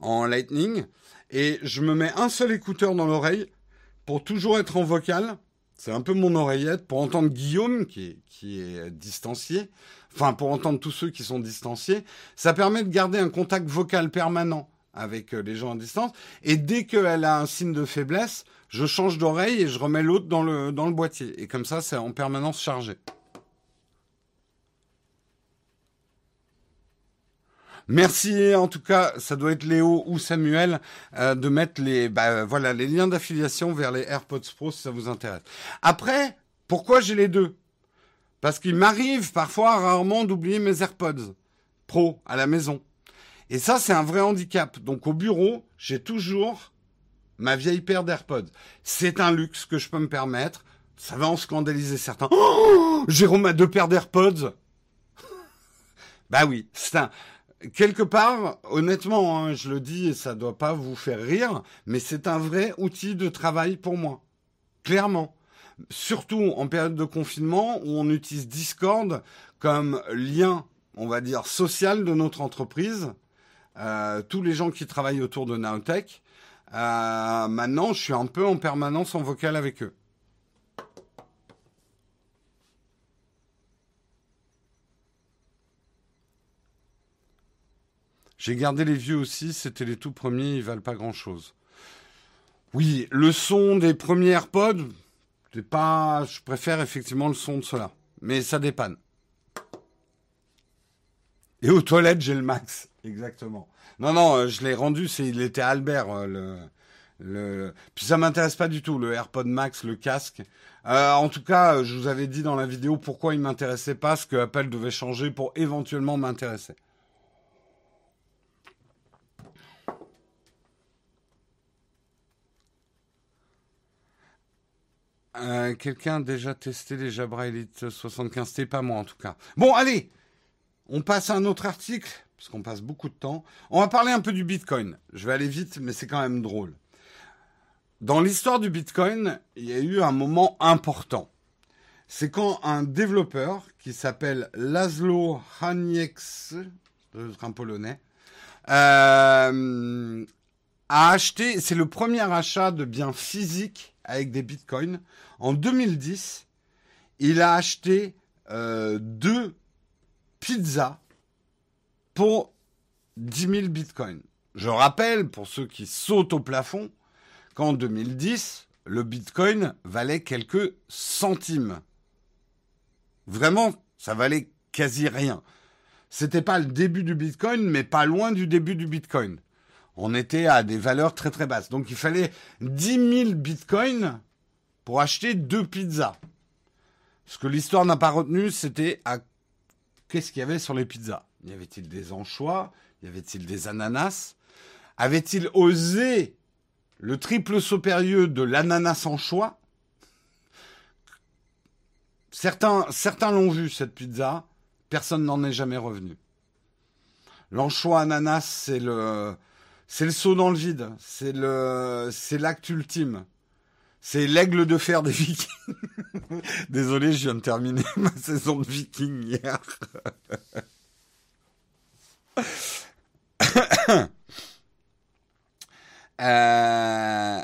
en Lightning et je me mets un seul écouteur dans l'oreille pour toujours être en vocal. C'est un peu mon oreillette pour entendre Guillaume qui est distancié. Enfin, pour entendre tous ceux qui sont distanciés. Ça permet de garder un contact vocal permanent avec euh, les gens à distance. Et dès qu'elle a un signe de faiblesse, je change d'oreille et je remets l'autre dans le, dans le boîtier. Et comme ça, c'est en permanence chargé. Merci en tout cas, ça doit être Léo ou Samuel euh, de mettre les bah, voilà les liens d'affiliation vers les AirPods Pro si ça vous intéresse. Après, pourquoi j'ai les deux? Parce qu'il m'arrive parfois rarement d'oublier mes AirPods Pro à la maison. Et ça c'est un vrai handicap. Donc au bureau, j'ai toujours ma vieille paire d'AirPods. C'est un luxe que je peux me permettre. Ça va en scandaliser certains. Oh Jérôme a deux paires d'AirPods. bah oui, c'est un quelque part, honnêtement, hein, je le dis et ça doit pas vous faire rire, mais c'est un vrai outil de travail pour moi. Clairement. Surtout en période de confinement où on utilise Discord comme lien, on va dire, social de notre entreprise. Euh, tous les gens qui travaillent autour de Nowtech. Euh, maintenant, je suis un peu en permanence en vocal avec eux. J'ai gardé les vieux aussi, c'était les tout premiers, ils valent pas grand chose. Oui, le son des premiers AirPods, je préfère effectivement le son de cela, mais ça dépanne. Et aux toilettes, j'ai le max, exactement. Non, non, euh, je l'ai rendu, c'est, il était Albert, euh, le, le, puis ça m'intéresse pas du tout, le AirPod Max, le casque. Euh, en tout cas, je vous avais dit dans la vidéo pourquoi il m'intéressait pas, ce que Apple devait changer pour éventuellement m'intéresser. Euh, quelqu'un a déjà testé les Jabra Elite 75 C'était pas moi en tout cas. Bon, allez On passe à un autre article, parce qu'on passe beaucoup de temps. On va parler un peu du Bitcoin. Je vais aller vite, mais c'est quand même drôle. Dans l'histoire du Bitcoin, il y a eu un moment important. C'est quand un développeur qui s'appelle Laszlo Hanieks, un polonais, euh, a acheté, c'est le premier achat de biens physiques avec des bitcoins. En 2010, il a acheté euh, deux pizzas pour 10 000 bitcoins. Je rappelle, pour ceux qui sautent au plafond, qu'en 2010, le bitcoin valait quelques centimes. Vraiment, ça valait quasi rien. C'était pas le début du bitcoin, mais pas loin du début du bitcoin on était à des valeurs très très basses. Donc il fallait 10 000 bitcoins pour acheter deux pizzas. Ce que l'histoire n'a pas retenu, c'était à qu'est-ce qu'il y avait sur les pizzas. Y avait-il des anchois? Y avait-il des ananas? Avait-il osé le triple saut périlleux de l'ananas anchois Certains, certains l'ont vu cette pizza. Personne n'en est jamais revenu. L'anchois ananas, c'est le, le saut dans le vide. C'est l'acte ultime. C'est l'aigle de fer des Vikings. Désolé, je viens de terminer ma saison de Vikings hier. euh...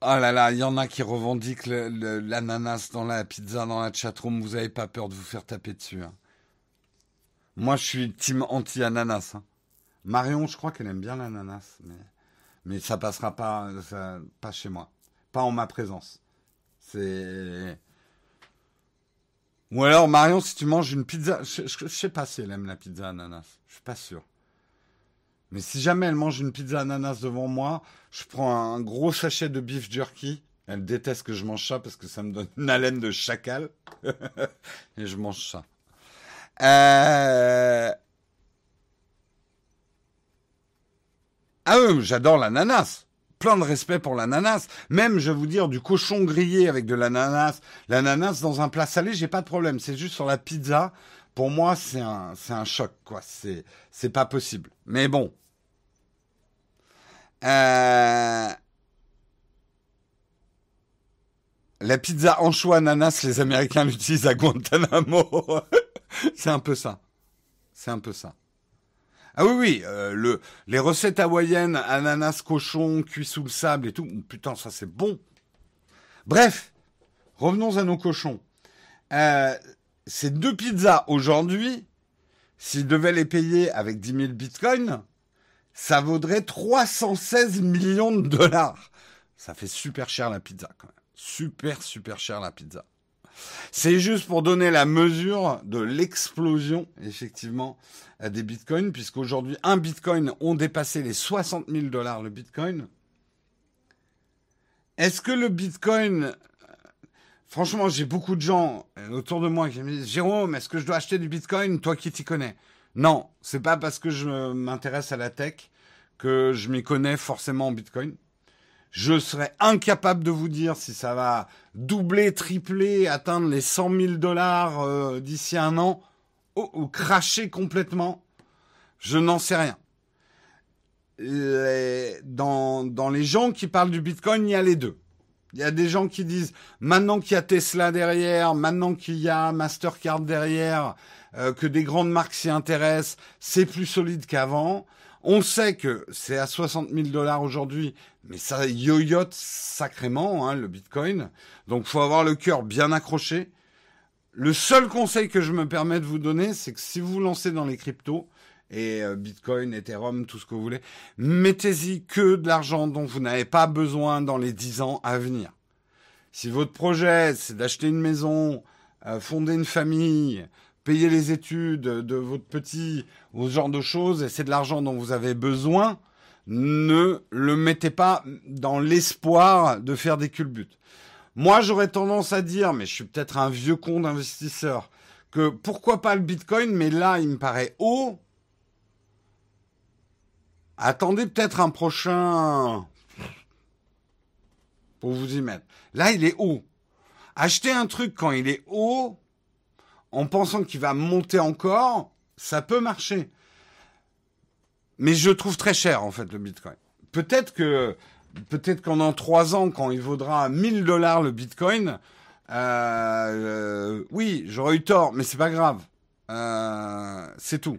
Oh là là, il y en a qui revendiquent l'ananas dans la pizza, dans la chatroom. Vous n'avez pas peur de vous faire taper dessus. Hein. Moi, je suis team anti-ananas. Hein. Marion, je crois qu'elle aime bien l'ananas, mais, mais ça passera pas, pas chez moi. Pas en ma présence. C'est. Ou alors, Marion, si tu manges une pizza. Je, je sais pas si elle aime la pizza ananas. Je suis pas sûr. Mais si jamais elle mange une pizza ananas devant moi, je prends un gros sachet de beef jerky. Elle déteste que je mange ça parce que ça me donne une haleine de chacal. Et je mange ça. Euh... Ah oui, j'adore l'ananas. Plein de respect pour l'ananas. Même, je vais vous dire, du cochon grillé avec de l'ananas. L'ananas dans un plat salé, j'ai pas de problème. C'est juste sur la pizza pour moi, c'est un, choc, quoi. C'est, c'est pas possible. Mais bon. Euh, la pizza anchois ananas, les Américains l'utilisent à Guantanamo. c'est un peu ça. C'est un peu ça. Ah oui, oui, euh, le, les recettes hawaïennes, ananas, cochon, cuit sous le sable et tout. Putain, ça c'est bon. Bref, revenons à nos cochons. Euh, ces deux pizzas aujourd'hui, s'ils devaient les payer avec 10 000 bitcoins, ça vaudrait 316 millions de dollars. Ça fait super cher la pizza quand même. Super, super cher la pizza. C'est juste pour donner la mesure de l'explosion, effectivement, des bitcoins, puisqu'aujourd'hui, un bitcoin ont dépassé les 60 000 dollars le bitcoin. Est-ce que le bitcoin Franchement, j'ai beaucoup de gens euh, autour de moi qui me disent Jérôme, est-ce que je dois acheter du Bitcoin Toi qui t'y connais? Non, c'est pas parce que je m'intéresse à la tech que je m'y connais forcément en Bitcoin. Je serais incapable de vous dire si ça va doubler, tripler, atteindre les 100 000 dollars euh, d'ici un an ou, cracher complètement. Je n'en sais rien. dans, les gens qui parlent du Bitcoin, il y a les deux. Il y a des gens qui disent maintenant qu'il y a Tesla derrière, maintenant qu'il y a Mastercard derrière, euh, que des grandes marques s'y intéressent, c'est plus solide qu'avant. On sait que c'est à 60 000 dollars aujourd'hui, mais ça yoyote sacrément hein, le Bitcoin. Donc faut avoir le cœur bien accroché. Le seul conseil que je me permets de vous donner, c'est que si vous vous lancez dans les cryptos, et euh, Bitcoin, Ethereum, tout ce que vous voulez. Mettez-y que de l'argent dont vous n'avez pas besoin dans les 10 ans à venir. Si votre projet, c'est d'acheter une maison, euh, fonder une famille, payer les études de votre petit, ou ce genre de choses, et c'est de l'argent dont vous avez besoin, ne le mettez pas dans l'espoir de faire des culbutes. Moi, j'aurais tendance à dire, mais je suis peut-être un vieux con d'investisseur, que pourquoi pas le Bitcoin, mais là, il me paraît haut Attendez peut-être un prochain pour vous y mettre. Là, il est haut. Acheter un truc quand il est haut, en pensant qu'il va monter encore, ça peut marcher. Mais je trouve très cher, en fait, le Bitcoin. Peut-être que, peut-être qu'en trois ans, quand il vaudra 1000 dollars le Bitcoin, euh, oui, j'aurais eu tort, mais c'est pas grave. Euh, c'est tout.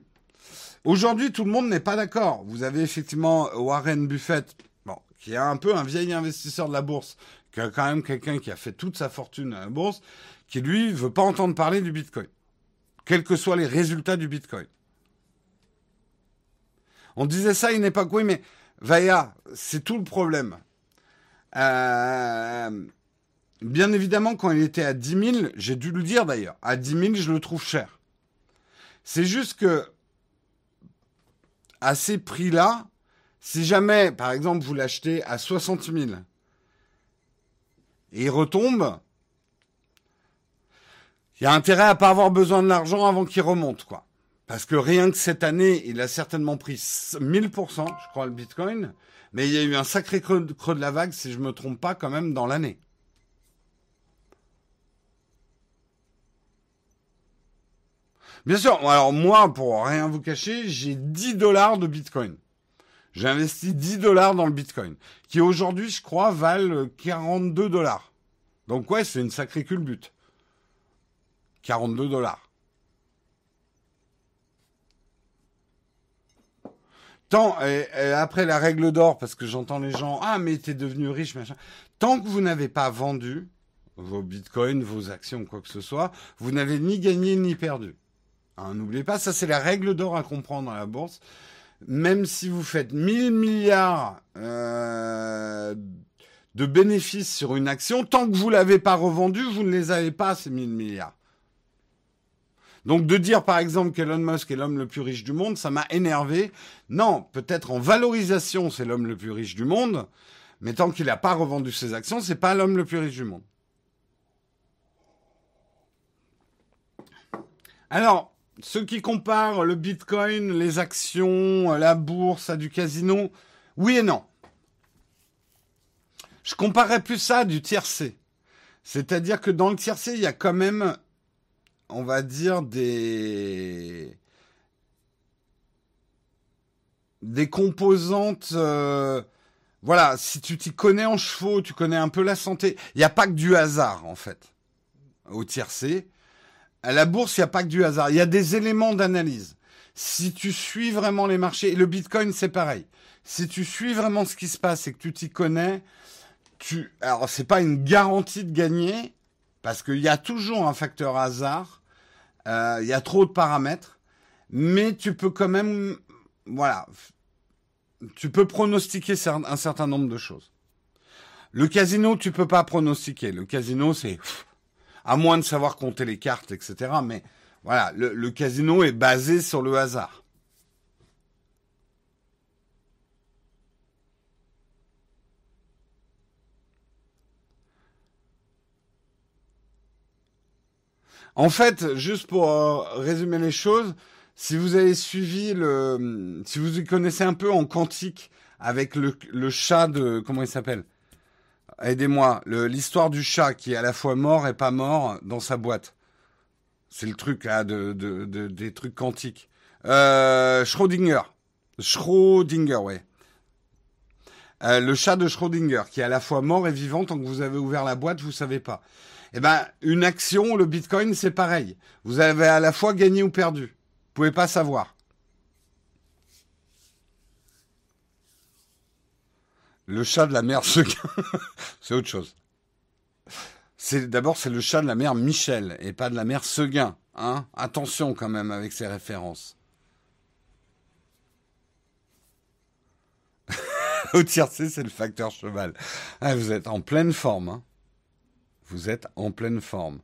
Aujourd'hui, tout le monde n'est pas d'accord. Vous avez effectivement Warren Buffett, bon, qui est un peu un vieil investisseur de la bourse, qui est quand même quelqu'un qui a fait toute sa fortune à la bourse, qui lui veut pas entendre parler du Bitcoin, quels que soient les résultats du Bitcoin. On disait ça à une époque, oui, mais Vaya, c'est tout le problème. Euh, bien évidemment, quand il était à 10 000, j'ai dû le dire d'ailleurs, à 10 000, je le trouve cher. C'est juste que à ces prix-là, si jamais, par exemple, vous l'achetez à 60 000 et il retombe, il y a intérêt à pas avoir besoin de l'argent avant qu'il remonte, quoi. Parce que rien que cette année, il a certainement pris 1000%, je crois, le Bitcoin. Mais il y a eu un sacré creux de la vague, si je me trompe pas, quand même, dans l'année. Bien sûr, alors moi, pour rien vous cacher, j'ai 10 dollars de Bitcoin. J'ai investi 10 dollars dans le Bitcoin, qui aujourd'hui, je crois, valent 42 dollars. Donc ouais, c'est une sacrée culbute. 42 dollars. Tant, et, après la règle d'or, parce que j'entends les gens, ah mais t'es devenu riche, machin. Tant que vous n'avez pas vendu vos bitcoins, vos actions, quoi que ce soit, vous n'avez ni gagné ni perdu. Hein, n'oubliez pas, ça c'est la règle d'or à comprendre à la bourse. Même si vous faites 1000 milliards euh, de bénéfices sur une action, tant que vous l'avez pas revendue, vous ne les avez pas, ces 1000 milliards. Donc de dire par exemple qu'Elon Musk est l'homme le plus riche du monde, ça m'a énervé. Non, peut-être en valorisation, c'est l'homme le plus riche du monde, mais tant qu'il n'a pas revendu ses actions, c'est pas l'homme le plus riche du monde. Alors, ceux qui comparent le Bitcoin, les actions, la bourse à du casino, oui et non. Je comparerais plus ça à du tiercé. C'est-à-dire que dans le tiercé, il y a quand même, on va dire, des des composantes. Euh, voilà, si tu t'y connais en chevaux, tu connais un peu la santé. Il n'y a pas que du hasard en fait au tiercé. À la bourse, il n'y a pas que du hasard. Il y a des éléments d'analyse. Si tu suis vraiment les marchés, et le Bitcoin, c'est pareil. Si tu suis vraiment ce qui se passe et que tu t'y connais, tu, alors c'est pas une garantie de gagner, parce qu'il y a toujours un facteur hasard. Euh, il y a trop de paramètres, mais tu peux quand même, voilà, tu peux pronostiquer un certain nombre de choses. Le casino, tu peux pas pronostiquer. Le casino, c'est à moins de savoir compter les cartes, etc. Mais voilà, le, casino est basé sur le hasard. En fait, juste pour euh, résumer les choses, si vous avez suivi le, si vous connaissez un peu en quantique avec le, chat de, comment il s'appelle? Aidez-moi. L'histoire du chat qui est à la fois mort et pas mort dans sa boîte. C'est le truc là de, des trucs quantiques. Euh, Schrödinger. Schrödinger, ouais. Euh, le chat de Schrödinger, qui est à la fois mort et vivant, tant que vous avez ouvert la boîte, vous savez pas. Eh ben, une action, le Bitcoin, c'est pareil. Vous avez à la fois gagné ou perdu. Vous pouvez pas savoir. Le chat de la mère Seguin, c'est autre chose. C'est d'abord c'est le chat de la mère Michel et pas de la mère Seguin. Hein Attention quand même avec ces références. Au tiercé, c'est le facteur cheval. Ah, vous êtes en pleine forme. Hein vous êtes en pleine forme.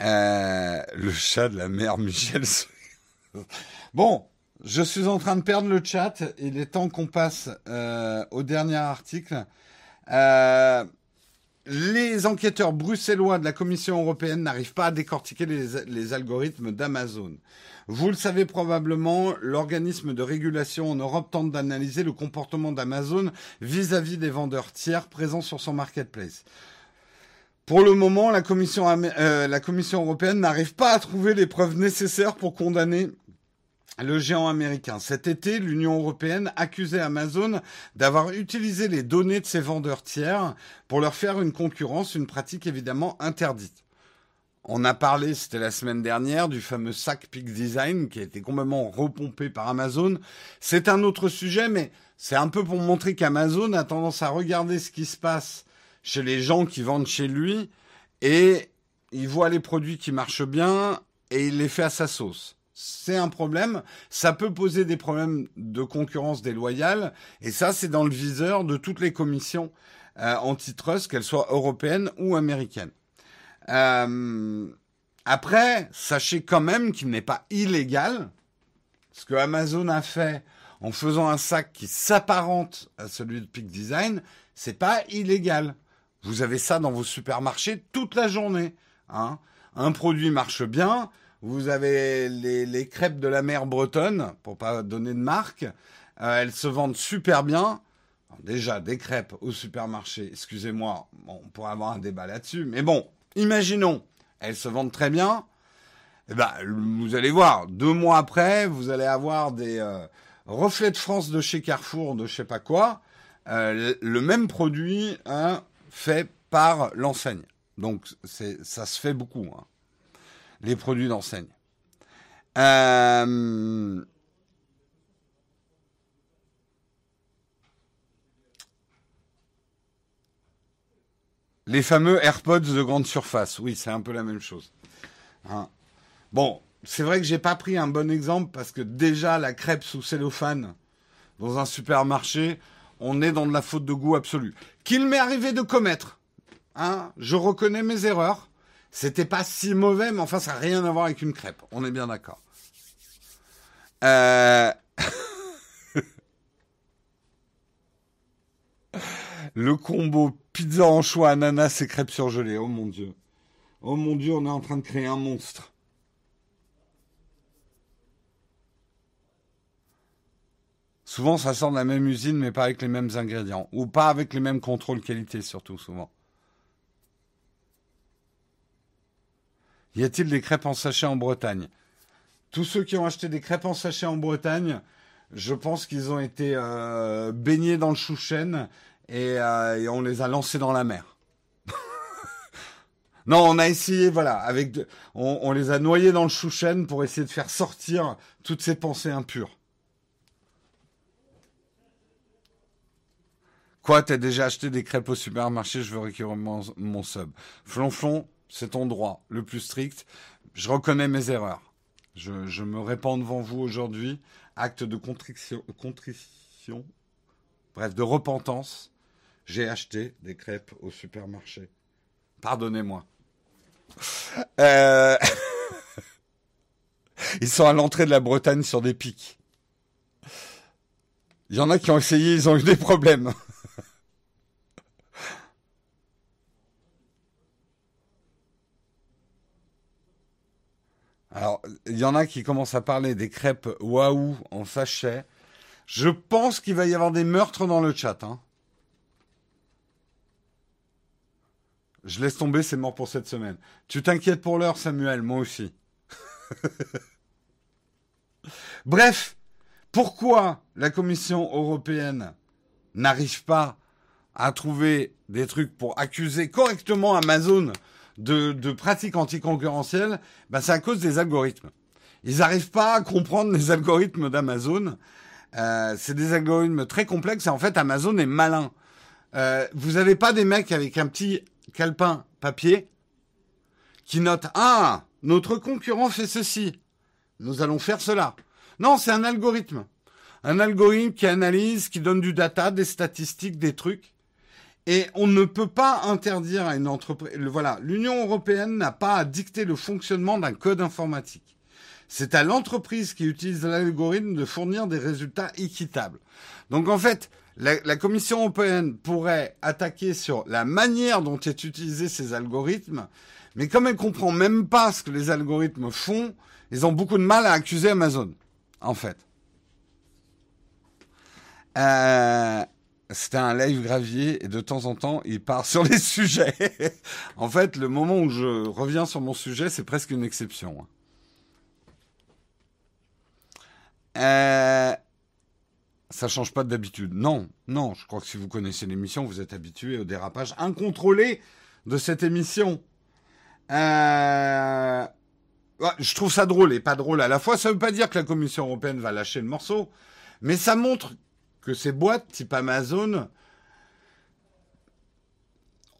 Euh, le chat de la mère Michel. bon, je suis en train de perdre le chat. Il est temps qu'on passe euh, au dernier article. Euh, les enquêteurs bruxellois de la Commission européenne n'arrivent pas à décortiquer les, algorithmes d'Amazon. Vous le savez probablement, l'organisme de régulation en Europe tente d'analyser le comportement d'Amazon vis-à-vis des vendeurs tiers présents sur son marketplace. Pour le moment, la Commission, euh, la Commission européenne n'arrive pas à trouver les preuves nécessaires pour condamner le géant américain. Cet été, l'Union européenne accusait Amazon d'avoir utilisé les données de ses vendeurs tiers pour leur faire une concurrence, une pratique évidemment interdite. On a parlé, c'était la semaine dernière, du fameux sac Peak Design qui a été complètement repompé par Amazon. C'est un autre sujet, mais c'est un peu pour montrer qu'Amazon a tendance à regarder ce qui se passe chez les gens qui vendent chez lui et il voit les produits qui marchent bien et il les fait à sa sauce c'est un problème. Ça peut poser des problèmes de concurrence déloyale. Et ça, c'est dans le viseur de toutes les commissions euh, antitrust, qu'elles soient européennes ou américaines. Euh, après, sachez quand même qu'il n'est pas illégal. Ce que Amazon a fait en faisant un sac qui s'apparente à celui de Peak Design, c'est pas illégal. Vous avez ça dans vos supermarchés toute la journée. Hein. Un produit marche bien, vous avez les, crêpes de la mer bretonne, pour pas donner de marque. Euh, elles se vendent super bien. déjà, des crêpes au supermarché, excusez-moi, on pourrait avoir un débat là-dessus. Mais bon, imaginons, elles se vendent très bien. Eh ben, vous allez voir, deux mois après, vous allez avoir des euh, reflets de France de chez Carrefour, de je sais pas quoi, euh, le même produit hein, fait par l'enseigne. Donc, ça se fait beaucoup, hein, les produits d'enseigne. Euh, Les fameux AirPods de grande surface. Oui, c'est un peu la même chose. Hein. Bon, c'est vrai que j'ai pas pris un bon exemple parce que déjà la crêpe sous cellophane dans un supermarché, on est dans de la faute de goût absolue. Qu'il m'est arrivé de commettre. Hein, je reconnais mes erreurs. C'était pas si mauvais, mais enfin, ça n'a rien à voir avec une crêpe. On est bien d'accord. Euh... Le combo pizza en choix, ananas et crêpes surgelées. Oh mon dieu. Oh mon dieu, on est en train de créer un monstre. Souvent, ça sort de la même usine, mais pas avec les mêmes ingrédients. Ou pas avec les mêmes contrôles qualité, surtout, souvent. Y a-t-il des crêpes en sachet en Bretagne? Tous ceux qui ont acheté des crêpes en sachet en Bretagne, je pense qu'ils ont été euh, baignés dans le chou-chêne euh, et, on les a lancés dans la mer. non, on a essayé, voilà, avec on, les a noyés dans le chouchen pour essayer de faire sortir toutes ces pensées impures. Quoi, t'as déjà acheté des crêpes au supermarché, je veux récupérer mon, sub. Flonflon, c'est ton droit, le plus strict. Je reconnais mes erreurs. Je, me répands devant vous aujourd'hui. Acte de contrition, contrition, bref, de repentance. J'ai acheté des crêpes au supermarché. Pardonnez-moi. Euh, ils sont à l'entrée de la Bretagne sur des pics. Il y en a qui ont essayé, ils ont eu des problèmes. Alors, il y en a qui commencent à parler des crêpes waouh en sachet. Je pense qu'il va y avoir des meurtres dans le chat. Hein. Je laisse tomber, c'est mort pour cette semaine. Tu t'inquiètes pour l'heure, Samuel, moi aussi. Bref, pourquoi la Commission européenne n'arrive pas à trouver des trucs pour accuser correctement Amazon de, pratiques anticoncurrentielles ben, C'est à cause des algorithmes. Ils n'arrivent pas à comprendre les algorithmes d'Amazon. Euh, c'est des algorithmes très complexes et en fait Amazon est malin. Euh, vous n'avez pas des mecs avec un petit calepin papier qui note Ah, notre concurrent fait ceci. Nous allons faire cela. Non, c'est un algorithme. Un algorithme qui analyse, qui donne du data, des statistiques, des trucs. Et on ne peut pas interdire à une entreprise. Voilà, l'Union européenne n'a pas à dicter le fonctionnement d'un code informatique. C'est à l'entreprise qui utilise l'algorithme de fournir des résultats équitables. Donc en fait, la, Commission européenne pourrait attaquer sur la manière dont est utilisé ces algorithmes, mais comme elle comprend même pas ce que les algorithmes font, ils ont beaucoup de mal à accuser Amazon, en fait. Euh, c'était un live gravier et de temps en temps, il part sur les sujets. en fait, le moment où je reviens sur mon sujet, c'est presque une exception. Euh, ça change pas d'habitude. Non, non, je crois que si vous connaissez l'émission, vous êtes habitué au dérapage incontrôlé de cette émission. Euh... je trouve ça drôle et pas drôle à la fois. Ça veut pas dire que la Commission européenne va lâcher le morceau, mais ça montre que ces boîtes type Amazon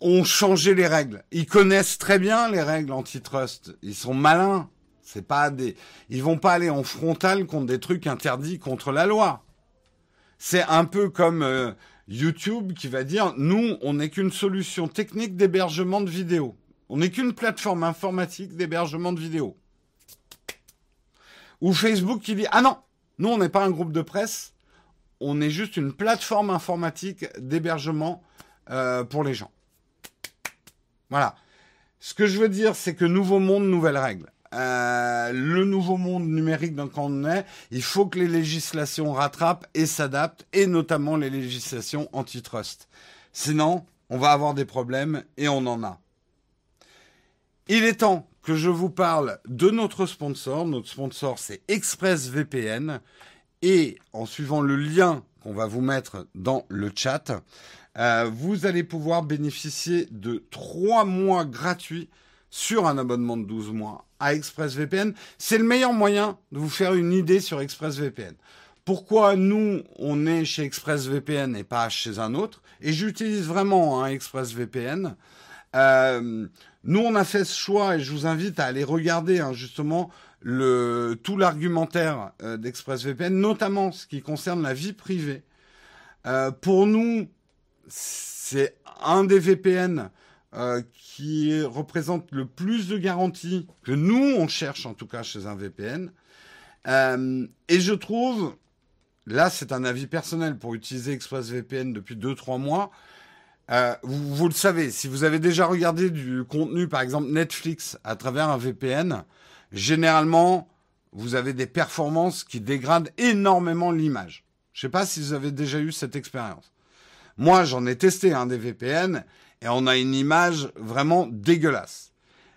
ont changé les règles. Ils connaissent très bien les règles antitrust. Ils sont malins. C'est pas des, ils vont pas aller en frontal contre des trucs interdits contre la loi. C'est un peu comme euh, YouTube qui va dire nous, on n'est qu'une solution technique d'hébergement de vidéos. On n'est qu'une plateforme informatique d'hébergement de vidéos. Ou Facebook qui dit ah non, nous on n'est pas un groupe de presse, on est juste une plateforme informatique d'hébergement euh, pour les gens. Voilà. Ce que je veux dire, c'est que nouveau monde, nouvelles règles. Euh, le nouveau monde numérique dans lequel on est, il faut que les législations rattrapent et s'adaptent, et notamment les législations antitrust. Sinon, on va avoir des problèmes, et on en a. Il est temps que je vous parle de notre sponsor. Notre sponsor, c'est ExpressVPN. Et en suivant le lien qu'on va vous mettre dans le chat, euh, vous allez pouvoir bénéficier de trois mois gratuits sur un abonnement de 12 mois à ExpressVPN. C'est le meilleur moyen de vous faire une idée sur ExpressVPN. Pourquoi nous, on est chez ExpressVPN et pas chez un autre? Et j'utilise vraiment un ExpressVPN. Euh, nous, on a fait ce choix et je vous invite à aller regarder hein, justement le, tout l'argumentaire euh, d'ExpressVPN, notamment ce qui concerne la vie privée. Euh, pour nous, c'est un des VPN euh, qui représente le plus de garanties que nous, on cherche en tout cas chez un VPN. Et je trouve, là c'est un avis personnel pour utiliser ExpressVPN depuis 2-3 mois, vous, le savez, si vous avez déjà regardé du contenu, par exemple Netflix, à travers un VPN, généralement, vous avez des performances qui dégradent énormément l'image. Je ne sais pas si vous avez déjà eu cette expérience. Moi, j'en ai testé un des VPN et on a une image vraiment dégueulasse.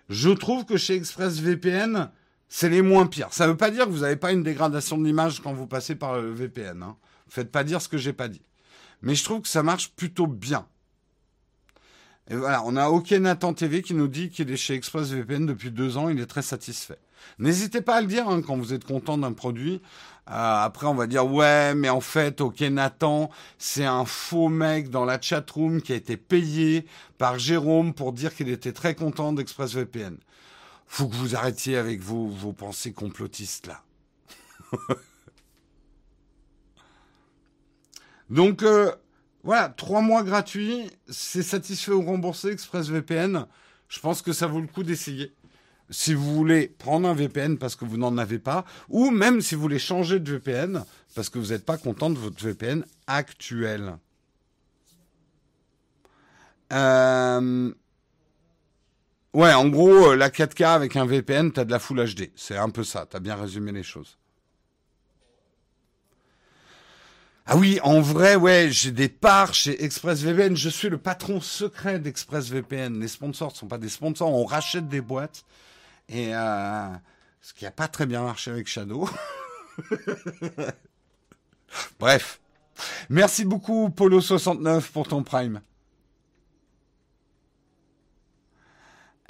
Je trouve que chez ExpressVPN, c'est les moins pires. Ça ne veut pas dire que vous n'avez pas une dégradation de l'image quand vous passez par le VPN. Hein. Faites pas dire ce que j'ai pas dit. Mais je trouve que ça marche plutôt bien. Et voilà, on a OK Nathan TV qui nous dit qu'il est chez ExpressVPN depuis deux ans, il est très satisfait. N'hésitez pas à le dire hein, quand vous êtes content d'un produit. Euh, après, on va dire ouais, mais en fait, OK Nathan, c'est un faux mec dans la chatroom qui a été payé par Jérôme pour dire qu'il était très content d'ExpressVPN. Faut que vous arrêtiez avec vos, vos pensées complotistes là. Donc euh, voilà, trois mois gratuits, c'est satisfait ou remboursé ExpressVPN. Je pense que ça vaut le coup d'essayer. Si vous voulez prendre un VPN parce que vous n'en avez pas, ou même si vous voulez changer de VPN parce que vous n'êtes pas content de votre VPN actuel. Euh... Ouais, en gros, la 4K avec un VPN, tu as de la Full HD. C'est un peu ça, tu as bien résumé les choses. Ah oui, en vrai, ouais, j'ai des parts chez ExpressVPN. Je suis le patron secret d'ExpressVPN. Les sponsors ne sont pas des sponsors. On rachète des boîtes. Et euh, ce qui n'a pas très bien marché avec Shadow. Bref. Merci beaucoup, Polo69, pour ton prime.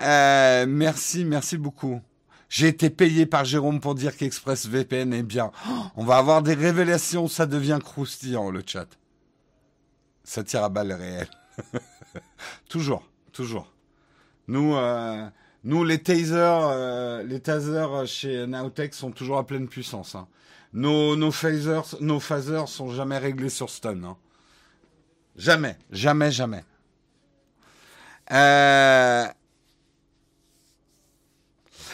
Euh, merci, merci beaucoup. J'ai été payé par Jérôme pour dire qu'ExpressVPN est bien. on va avoir des révélations, ça devient croustillant le chat. Ça tire à balles réelles. toujours, toujours. Nous, euh, nous les tasers, euh, les tasers chez Nowtech sont toujours à pleine puissance. Hein. Nos, nos phasers, nos phasers sont jamais réglés sur stun. Hein. Jamais, jamais, jamais. Euh,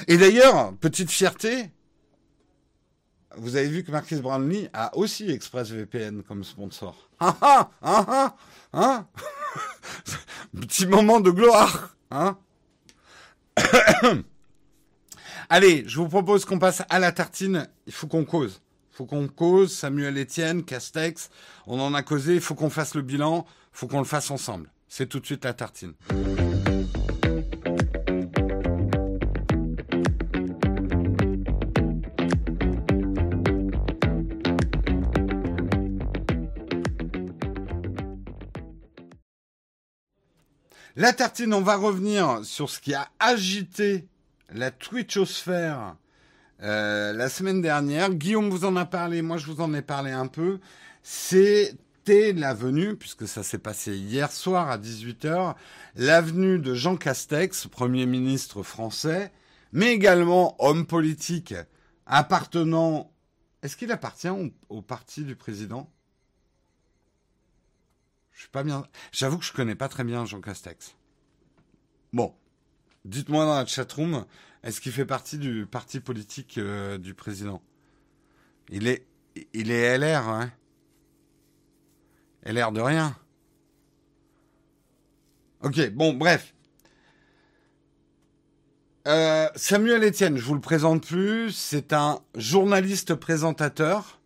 et d'ailleurs, petite fierté, vous avez vu que Marquis Brownlee a aussi ExpressVPN comme sponsor. Ah ah ah ah hein Petit moment de gloire, hein Allez, je vous propose qu'on passe à la tartine. Il faut qu'on cause. Il faut qu'on cause. Samuel Etienne, Castex, on en a causé. Il faut qu'on fasse le bilan. Il faut qu'on le fasse ensemble. C'est tout de suite la tartine. La tartine, on va revenir sur ce qui a agité la Twitchosphère euh, la semaine dernière. Guillaume vous en a parlé, moi je vous en ai parlé un peu. C'était l'avenue, puisque ça s'est passé hier soir à 18h, l'avenue de Jean Castex, Premier ministre français, mais également homme politique appartenant... Est-ce qu'il appartient au parti du président? Je suis. J'avoue que je connais pas très bien Jean Castex. Bon, dites-moi dans la chatroom, est-ce qu'il fait partie du parti politique euh, du président? Il est, il est LR, hein LR de rien. Ok, bon, bref. Euh, Samuel Etienne, je vous le présente plus. C'est un journaliste présentateur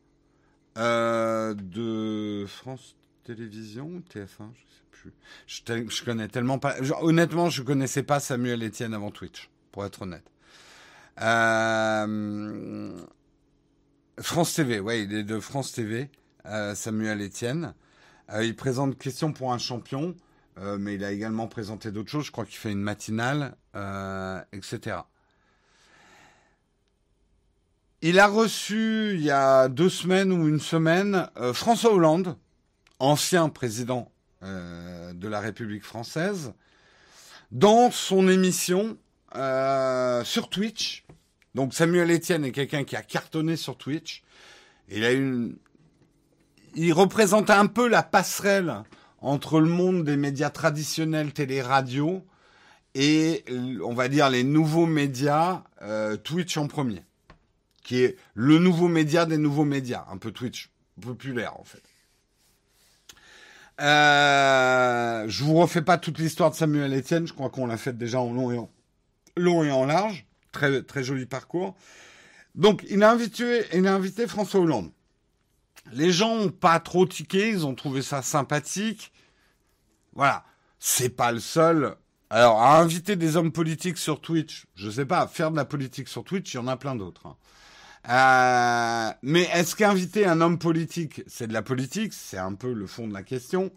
euh, de France télévision ou TF1 Je sais plus. Je, je connais tellement pas. honnêtement, je connaissais pas Samuel Etienne avant Twitch. pour être honnête. Euh, France TV, ouais, il est de France TV, euh, Samuel Etienne. Euh, il présente Question pour un champion, mais il a également présenté d'autres choses. Je crois qu'il fait une matinale, etc. Il a reçu il y a deux semaines ou une semaine François Hollande, ancien président de la République française, dans son émission sur Twitch donc Samuel Etienne est quelqu'un qui a cartonné sur Twitch. Il a une, il représente un peu la passerelle entre le monde des médias traditionnels télé-radio et on va dire les nouveaux médias euh, Twitch en premier, qui est le nouveau média des nouveaux médias, un peu Twitch populaire en fait. Euh, je vous refais pas toute l'histoire de Samuel Etienne, je crois qu'on l'a fait déjà en long et en, long et en large. Très, très joli parcours. Donc, il a invité, il a invité François Hollande. Les gens n'ont pas trop tiqué, ils ont trouvé ça sympathique. Voilà. C'est pas le seul. Alors, à inviter des hommes politiques sur Twitch, je sais pas, faire de la politique sur Twitch, il y en a plein d'autres. Hein. Euh, mais est-ce qu'inviter un homme politique, c'est de la politique C'est un peu le fond de la question.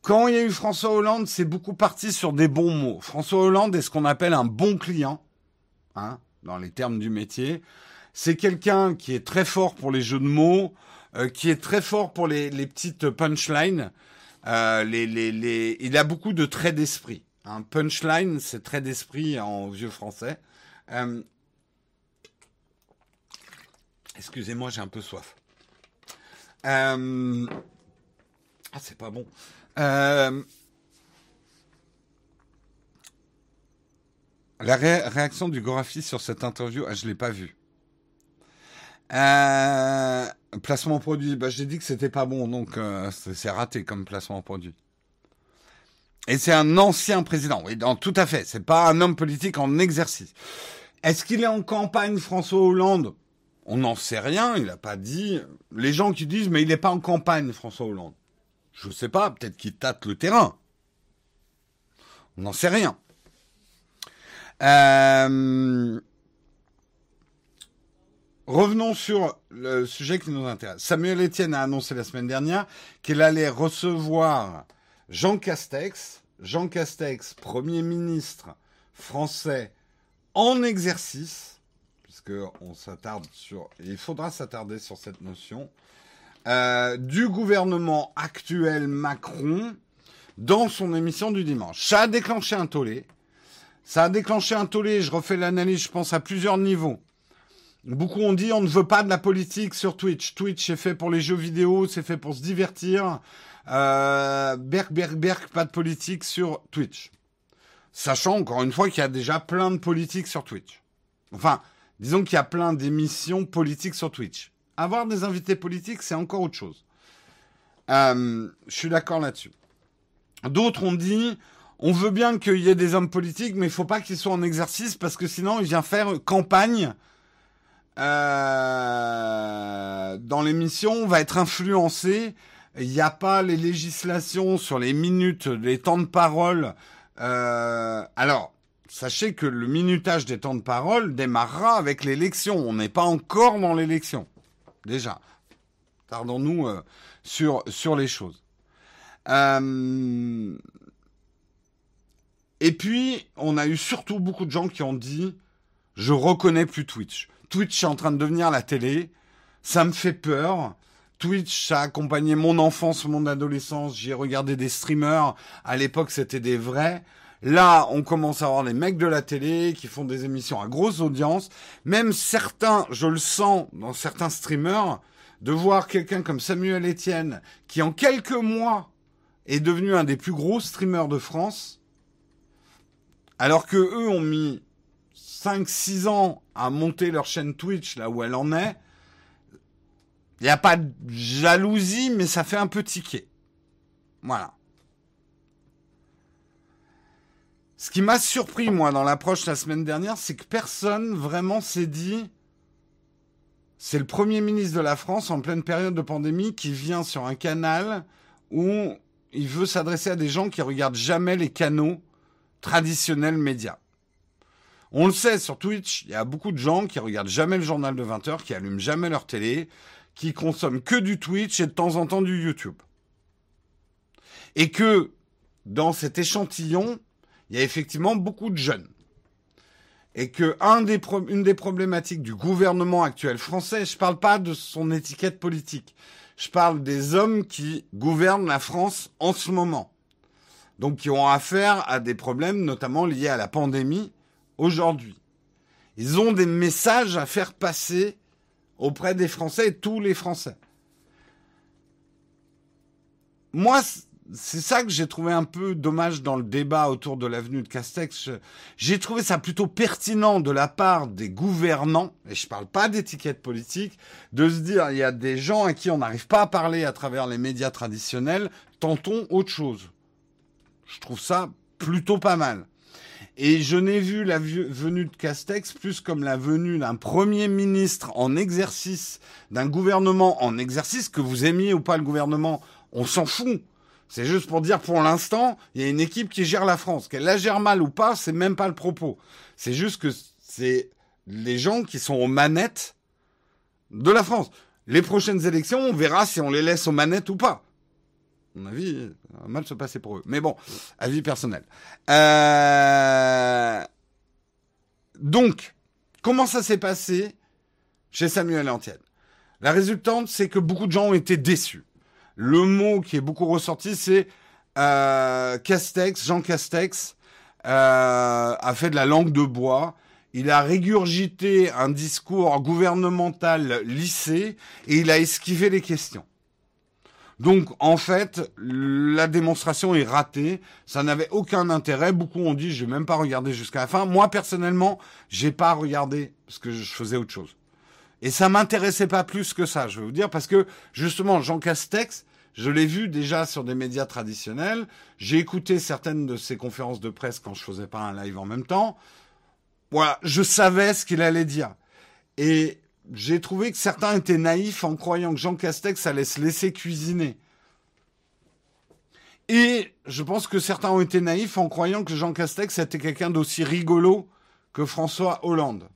Quand il y a eu François Hollande, c'est beaucoup parti sur des bons mots. François Hollande est ce qu'on appelle un bon client. Hein, dans les termes du métier. C'est quelqu'un qui est très fort pour les jeux de mots, euh, qui est très fort pour les, petites punchlines. Euh, les, les, il a beaucoup de traits d'esprit. Un hein. punchline, c'est trait d'esprit en vieux français. Euh, excusez-moi, j'ai un peu soif. ah, c'est pas bon. La réaction du Gorafi sur cette interview, ah, je l'ai pas vue. Euh, placement produit, bah, j'ai dit que c'était pas bon, donc euh, c'est raté comme placement produit. Et c'est un ancien président, oui, tout à fait. C'est pas un homme politique en exercice. Est-ce qu'il est en campagne, François Hollande? On n'en sait rien. Il n'a pas dit. Les gens qui disent, mais il n'est pas en campagne, François Hollande. Je ne sais pas. Peut-être qu'il tâte le terrain. On n'en sait rien. Euh, revenons sur le sujet qui nous intéresse. Samuel Etienne a annoncé la semaine dernière qu'il allait recevoir Jean Castex, Jean Castex, Premier ministre français en exercice, puisque on s'attarde sur, il faudra s'attarder sur cette notion, euh, du gouvernement actuel Macron dans son émission du dimanche. Ça a déclenché un tollé. Ça a déclenché un tollé, je refais l'analyse, je pense, à plusieurs niveaux. Beaucoup ont dit on ne veut pas de la politique sur Twitch. Twitch est fait pour les jeux vidéo, c'est fait pour se divertir. Euh, berk, berk, berk, pas de politique sur Twitch. Sachant encore une fois qu'il y a déjà plein de politiques sur Twitch. Enfin, disons qu'il y a plein d'émissions politiques sur Twitch. Avoir des invités politiques, c'est encore autre chose. Euh, je suis d'accord là-dessus. D'autres ont dit on veut bien qu'il y ait des hommes politiques, mais il faut pas qu'ils soient en exercice parce que sinon il vient faire campagne euh, dans l'émission, on va être influencé. Il n'y a pas les législations sur les minutes, les temps de parole. Euh, alors, sachez que le minutage des temps de parole démarrera avec l'élection. On n'est pas encore dans l'élection. Déjà. Tardons-nous euh, sur, les choses. Euh, et puis, on a eu surtout beaucoup de gens qui ont dit Je reconnais plus Twitch. Twitch est en train de devenir la télé. Ça me fait peur. Twitch, a accompagné mon enfance, mon adolescence. J'ai regardé des streamers. À l'époque, c'était des vrais. Là, on commence à avoir des mecs de la télé qui font des émissions à grosse audience. Même certains, je le sens dans certains streamers, de voir quelqu'un comme Samuel Etienne, qui en quelques mois est devenu un des plus gros streamers de France, alors que eux ont mis 5-6 ans à monter leur chaîne Twitch là où elle en est, il n'y a pas de jalousie, mais ça fait un peu tiquer. Voilà. Ce qui m'a surpris, moi, dans l'approche la semaine dernière, c'est que personne vraiment s'est dit c'est le Premier ministre de la France en pleine période de pandémie qui vient sur un canal où il veut s'adresser à des gens qui regardent jamais les canaux traditionnel média. On le sait sur Twitch, il y a beaucoup de gens qui regardent jamais le journal de 20 heures, qui allument jamais leur télé, qui consomment que du Twitch et de temps en temps du YouTube. Et que dans cet échantillon, il y a effectivement beaucoup de jeunes. Et que des une des problématiques du gouvernement actuel français, je ne parle pas de son étiquette politique, je parle des hommes qui gouvernent la France en ce moment. Donc qui ont affaire à des problèmes notamment liés à la pandémie aujourd'hui. Ils ont des messages à faire passer auprès des Français et tous les Français. Moi, c'est ça que j'ai trouvé un peu dommage dans le débat autour de l'avenue de Castex. J'ai trouvé ça plutôt pertinent de la part des gouvernants, et je ne parle pas d'étiquette politique, de se dire il y a des gens à qui on n'arrive pas à parler à travers les médias traditionnels, tentons autre chose. Je trouve ça plutôt pas mal. Et je n'ai vu la venue de Castex plus comme la venue d'un premier ministre en exercice, d'un gouvernement en exercice, que vous aimiez ou pas le gouvernement, on s'en fout. C'est juste pour dire pour l'instant, il y a une équipe qui gère la France. Qu'elle la gère mal ou pas, c'est même pas le propos. C'est juste que c'est les gens qui sont aux manettes de la France. Les prochaines élections, on verra si on les laisse aux manettes ou pas mon avis, ça va mal se passer pour eux. Mais bon, avis personnel. Euh... Donc, comment ça s'est passé chez Samuel Antienne La résultante, c'est que beaucoup de gens ont été déçus. Le mot qui est beaucoup ressorti, c'est euh, Jean Castex, euh, a fait de la langue de bois. Il a régurgité un discours gouvernemental lissé et il a esquivé les questions. Donc en fait, la démonstration est ratée. Ça n'avait aucun intérêt. Beaucoup ont dit, je vais même pas regarder jusqu'à la fin. Moi personnellement, j'ai pas regardé parce que je faisais autre chose. Et ça m'intéressait pas plus que ça, je vais vous dire, parce que justement, Jean Castex, je l'ai vu déjà sur des médias traditionnels. J'ai écouté certaines de ses conférences de presse quand je faisais pas un live en même temps. Voilà, je savais ce qu'il allait dire. Et j'ai trouvé que certains étaient naïfs en croyant que Jean Castex allait se laisser cuisiner. Et je pense que certains ont été naïfs en croyant que Jean Castex était quelqu'un d'aussi rigolo que François Hollande.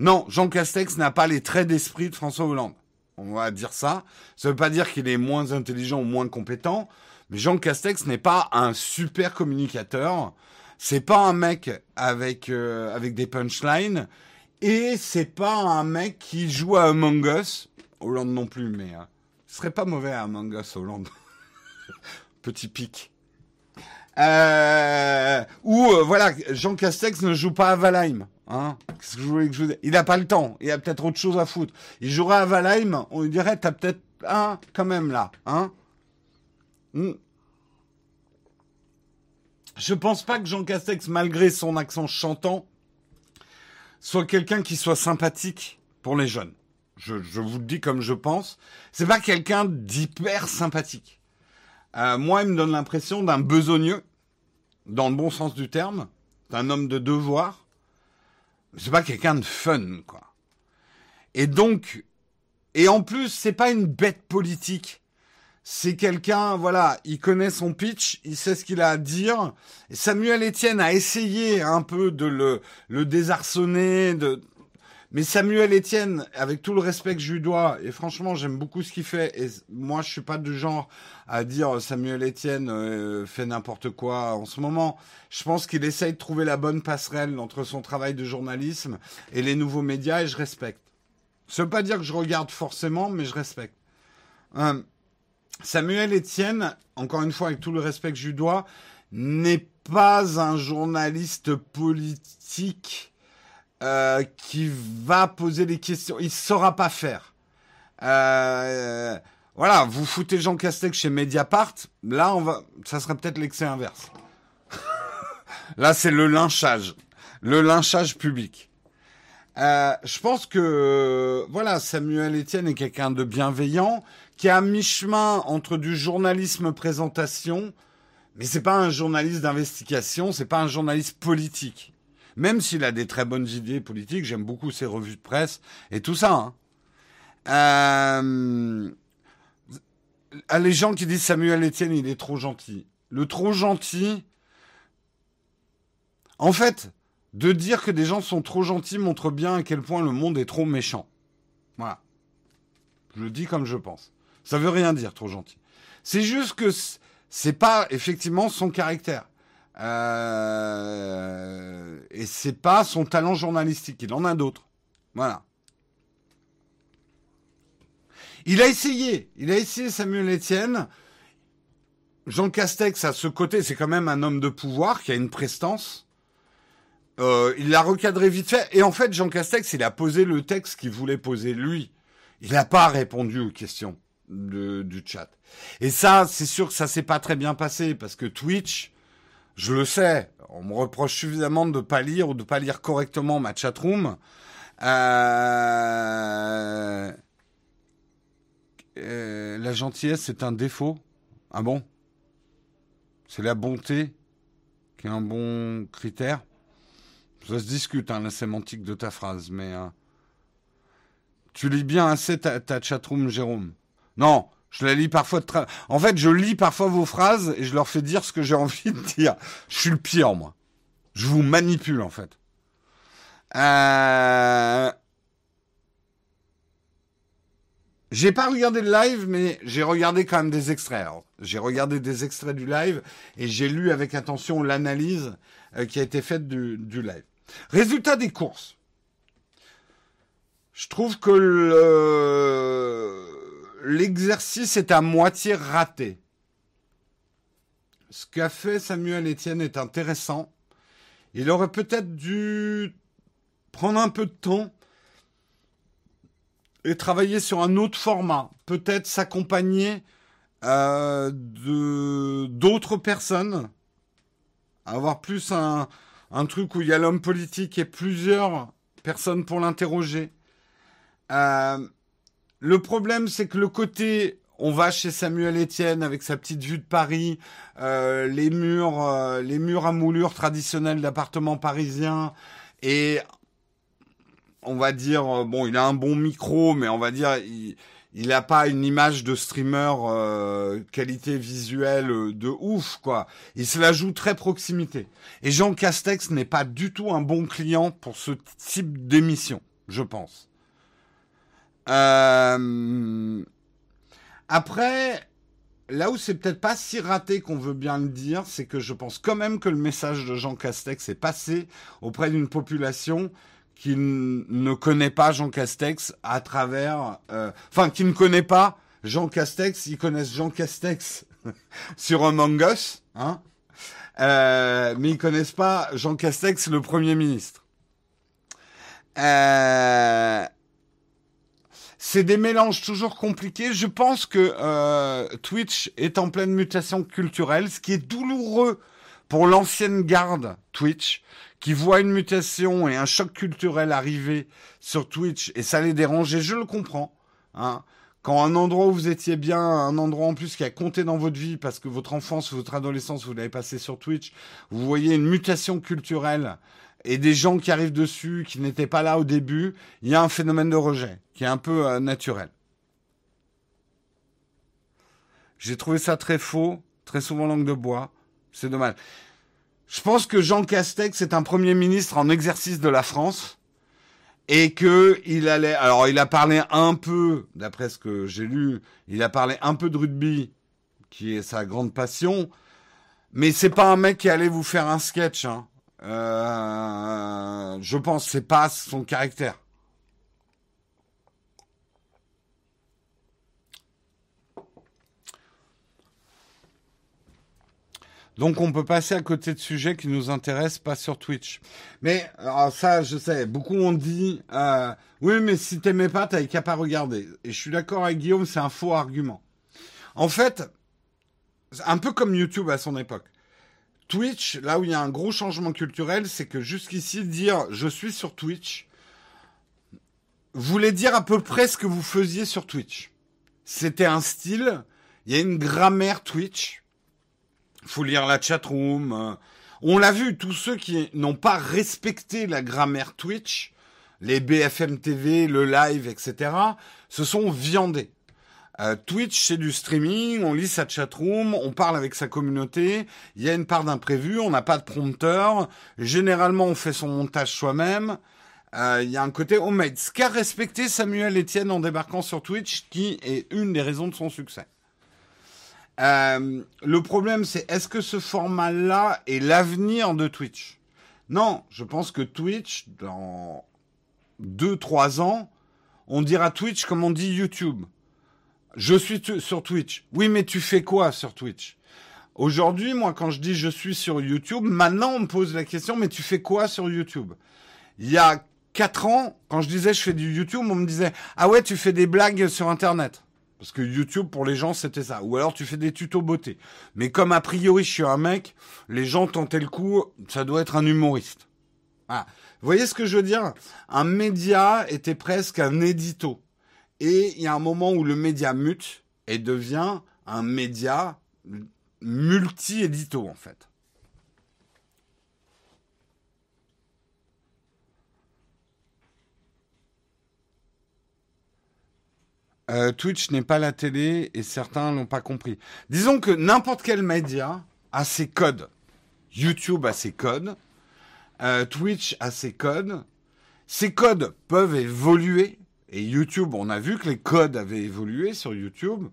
Non, Jean Castex n'a pas les traits d'esprit de François Hollande. On va dire ça. Ça ne veut pas dire qu'il est moins intelligent ou moins compétent, mais Jean Castex n'est pas un super communicateur. C'est pas un mec avec euh, avec des punchlines. Et c'est pas un mec qui joue à Among Us. Hollande non plus, mais euh, ce serait pas mauvais à Among Us, Hollande. Petit pic. Euh, ou euh, voilà, Jean Castex ne joue pas à Valheim. Hein? Qu'est-ce que je voulais que je vous Il a pas le temps. Il a peut-être autre chose à foutre. Il jouerait à Valheim, on lui dirait t'as peut-être un quand même là, hein? Hmm. Je pense pas que Jean Castex, malgré son accent chantant, soit quelqu'un qui soit sympathique pour les jeunes. Je, vous le dis comme je pense. C'est pas quelqu'un d'hyper sympathique. Euh, moi, il me donne l'impression d'un besogneux, dans le bon sens du terme, d'un homme de devoir. C'est pas quelqu'un de fun, quoi. Et donc, et en plus, c'est pas une bête politique c'est quelqu'un, voilà, il connaît son pitch, il sait ce qu'il a à dire. Samuel Etienne a essayé un peu de le, le désarçonner, de... mais Samuel Etienne, avec tout le respect que je lui dois, et franchement, j'aime beaucoup ce qu'il fait, et moi, je suis pas du genre à dire Samuel Etienne euh, fait n'importe quoi en ce moment. Je pense qu'il essaye de trouver la bonne passerelle entre son travail de journalisme et les nouveaux médias, et je respecte. Ça veut pas dire que je regarde forcément, mais je respecte. Euh, Samuel Etienne, encore une fois avec tout le respect que je lui dois, n'est pas un journaliste politique euh, qui va poser des questions. Il saura pas faire. Euh, voilà, vous foutez Jean Castex chez Mediapart, là on va, ça serait peut-être l'excès inverse. là c'est le lynchage, le lynchage public. Euh, je pense que voilà, Samuel Etienne est quelqu'un de bienveillant, qui est à mi-chemin entre du journalisme présentation, mais c'est pas un journaliste d'investigation, c'est pas un journaliste politique. Même s'il a des très bonnes idées politiques, j'aime beaucoup ses revues de presse et tout ça. Hein. Euh, les gens qui disent Samuel Etienne, il est trop gentil. Le trop gentil, en fait, De dire que des gens sont trop gentils montre bien à quel point le monde est trop méchant. Voilà. Je le dis comme je pense. Ça veut rien dire, trop gentil. C'est juste que c'est pas effectivement son caractère. Euh, et c'est pas son talent journalistique. Il en a d'autres. Voilà. Il a essayé. Il a essayé Samuel Etienne. Jean Castex, à ce côté, c'est quand même un homme de pouvoir qui a une prestance. Euh, il l'a recadré vite fait. Et en fait, Jean Castex, il a posé le texte qu'il voulait poser lui. Il n'a pas répondu aux questions du chat. Et ça, c'est sûr que ça s'est pas très bien passé parce que Twitch, je le sais, on me reproche suffisamment de pas lire ou de pas lire correctement ma chatroom. Euh... Euh, la gentillesse, c'est un défaut. Ah bon? C'est la bonté qui est un bon critère? Ça se discute, hein, la sémantique de ta phrase, mais euh, tu lis bien assez ta, ta chatroom, Jérôme? Non, je la lis parfois de En fait, je lis parfois vos phrases et je leur fais dire ce que j'ai envie de dire. Je suis le pire, moi. Je vous manipule, en fait. Euh... J'ai pas regardé le live, mais j'ai regardé quand même des extraits. J'ai regardé des extraits du live et j'ai lu avec attention l'analyse euh, qui a été faite du, du live. Résultat des courses. Je trouve que l'exercice est à moitié raté. Ce qu'a fait Samuel Etienne est intéressant. Il aurait peut-être dû prendre un peu de temps et travailler sur un autre format. Peut-être s'accompagner euh, d'autres personnes. Avoir plus un, un truc où il y a l'homme politique et plusieurs personnes pour l'interroger. Euh, le problème, c'est que le côté on va chez Samuel Etienne avec sa petite vue de Paris, euh, les murs, euh, les murs à moulure traditionnels d'appartements parisiens, et on va dire euh, bon, il a un bon micro, mais on va dire il n'a pas une image de streamer qualité visuelle de ouf quoi. Il se la joue très proximité. Et Jean Castex n'est pas du tout un bon client pour ce type d'émission, je pense. Euh, après, là où c'est peut-être pas si raté qu'on veut bien le dire, c'est que je pense quand même que le message de Jean Castex est passé auprès d'une population qui ne connaît pas Jean Castex à travers, euh, enfin qui ne connaît pas Jean Castex, ils connaissent Jean Castex sur Among Us, hein, euh, mais ils connaissent pas Jean Castex, le Premier ministre. Euh, c'est des mélanges toujours compliqués. Je pense que euh, Twitch est en pleine mutation culturelle, ce qui est douloureux pour l'ancienne garde Twitch, qui voit une mutation et un choc culturel arriver sur Twitch, et ça les dérange, et je le comprends. Hein. Quand un endroit où vous étiez bien, un endroit en plus qui a compté dans votre vie parce que votre enfance, votre adolescence, vous l'avez passé sur Twitch, vous voyez une mutation culturelle et des gens qui arrivent dessus, qui n'étaient pas là au début, il y a un phénomène de rejet qui est un peu euh, naturel. J'ai trouvé ça très faux, très souvent langue de bois. C'est dommage. Je pense que Jean Castex est un premier ministre en exercice de la France et que il allait. Alors, il a parlé un peu, d'après ce que j'ai lu, il a parlé un peu de rugby, qui est sa grande passion. Mais c'est pas un mec qui allait vous faire un sketch. Hein. Euh, je pense c'est pas son caractère. Donc on peut passer à côté de sujets qui nous intéressent pas sur Twitch. Mais ça, je sais, beaucoup ont dit euh, oui, mais si t'aimais pas, t'avais qu'à pas regarder. Et je suis d'accord avec Guillaume, c'est un faux argument. En fait, un peu comme YouTube à son époque. Twitch, là où il y a un gros changement culturel, c'est que jusqu'ici, dire je suis sur Twitch voulait dire à peu près ce que vous faisiez sur Twitch. C'était un style, il y a une grammaire Twitch. Faut lire la chatroom. Euh. On l'a vu, tous ceux qui n'ont pas respecté la grammaire Twitch, les BFM TV, le live, etc., se sont viandés. Euh, Twitch, c'est du streaming, on lit sa chatroom, on parle avec sa communauté, il y a une part d'imprévu, on n'a pas de prompteur, généralement on fait son montage soi-même, euh, il y a un côté homemade. Ce qu'a respecté Samuel Etienne en débarquant sur Twitch, qui est une des raisons de son succès. Euh, le problème, c'est est-ce que ce format-là est l'avenir de Twitch? Non, je pense que Twitch, dans 2-3 ans, on dira Twitch comme on dit YouTube. Je suis sur Twitch. Oui, mais tu fais quoi sur Twitch? Aujourd'hui, moi, quand je dis je suis sur YouTube, maintenant on me pose la question, mais tu fais quoi sur YouTube? Il y a 4 ans, quand je disais je fais du YouTube, on me disait ah ouais, tu fais des blagues sur Internet. Parce que YouTube, pour les gens, c'était ça. Ou alors tu fais des tutos beauté. Mais comme a priori je suis un mec, les gens tentaient le coup, ça doit être un humoriste. Vous voyez ce que je veux dire? Un média était presque un édito. Et il y a un moment où le média mute et devient un média multi-édito, en fait. Euh, Twitch n'est pas la télé et certains l'ont pas compris. Disons que n'importe quel média a ses codes. YouTube a ses codes. Euh, Twitch a ses codes. Ces codes peuvent évoluer. Et YouTube, on a vu que les codes avaient évolué sur YouTube.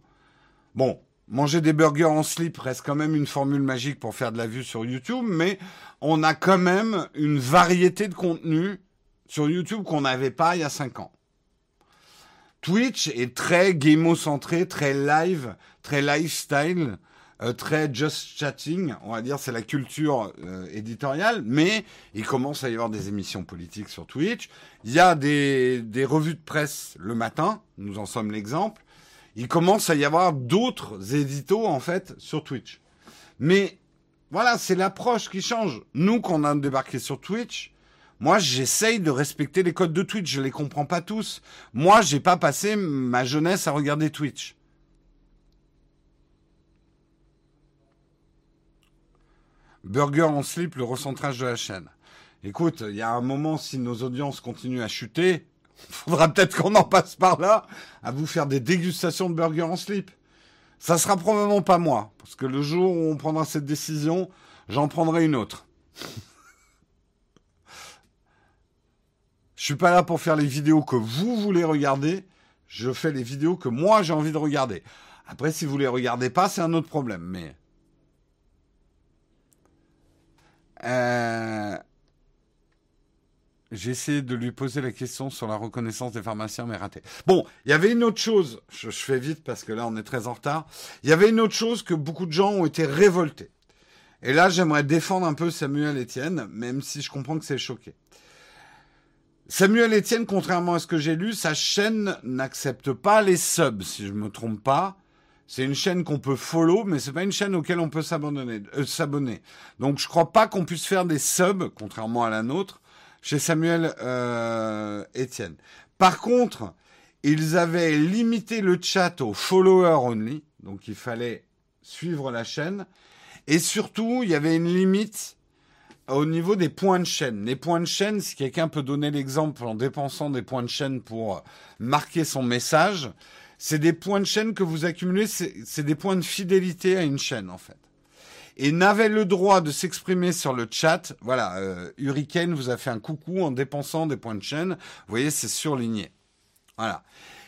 Bon, manger des burgers en slip reste quand même une formule magique pour faire de la vue sur YouTube, mais on a quand même une variété de contenus sur YouTube qu'on n'avait pas il y a 5 ans. Twitch est très game-centré, très live, très lifestyle, euh, très just chatting, on va dire, c'est la culture euh, éditoriale, mais il commence à y avoir des émissions politiques sur Twitch. Il y a des, des revues de presse le matin, nous en sommes l'exemple. Il commence à y avoir d'autres éditos, en fait, sur Twitch. Mais voilà, c'est l'approche qui change. Nous, qu'on a débarqué sur Twitch, moi, j'essaye de respecter les codes de Twitch. Je les comprends pas tous. Moi, j'ai pas passé ma jeunesse à regarder Twitch. Burger en slip, le recentrage de la chaîne. Écoute, il y a un moment, si nos audiences continuent à chuter, il faudra peut-être qu'on en passe par là à vous faire des dégustations de burgers en slip. Ça sera probablement pas moi, parce que le jour où on prendra cette décision, j'en prendrai une autre. Je suis pas là pour faire les vidéos que vous voulez regarder. Je fais les vidéos que moi j'ai envie de regarder. Après, si vous les regardez pas, c'est un autre problème. Mais euh... j'ai essayé de lui poser la question sur la reconnaissance des pharmaciens, mais raté. Bon, il y avait une autre chose. Je, je fais vite parce que là, on est très en retard. Il y avait une autre chose que beaucoup de gens ont été révoltés. Et là, j'aimerais défendre un peu Samuel Etienne, même si je comprends que c'est choqué. Samuel Etienne, contrairement à ce que j'ai lu, sa chaîne n'accepte pas les subs, si je ne me trompe pas. C'est une chaîne qu'on peut follow, mais c'est pas une chaîne auquel on peut s'abonner. Euh, s'abonner. Donc je crois pas qu'on puisse faire des subs, contrairement à la nôtre, chez Samuel euh, Etienne. Par contre, ils avaient limité le chat aux followers only, donc il fallait suivre la chaîne. Et surtout, il y avait une limite au niveau des points de chaîne. Les points de chaîne, si quelqu'un peut donner l'exemple en dépensant des points de chaîne pour marquer son message, c'est des points de chaîne que vous accumulez, c'est des points de fidélité à une chaîne en fait. Et n'avait le droit de s'exprimer sur le chat. Voilà, euh, Hurricane vous a fait un coucou en dépensant des points de chaîne. Vous voyez, c'est surligné. Voilà.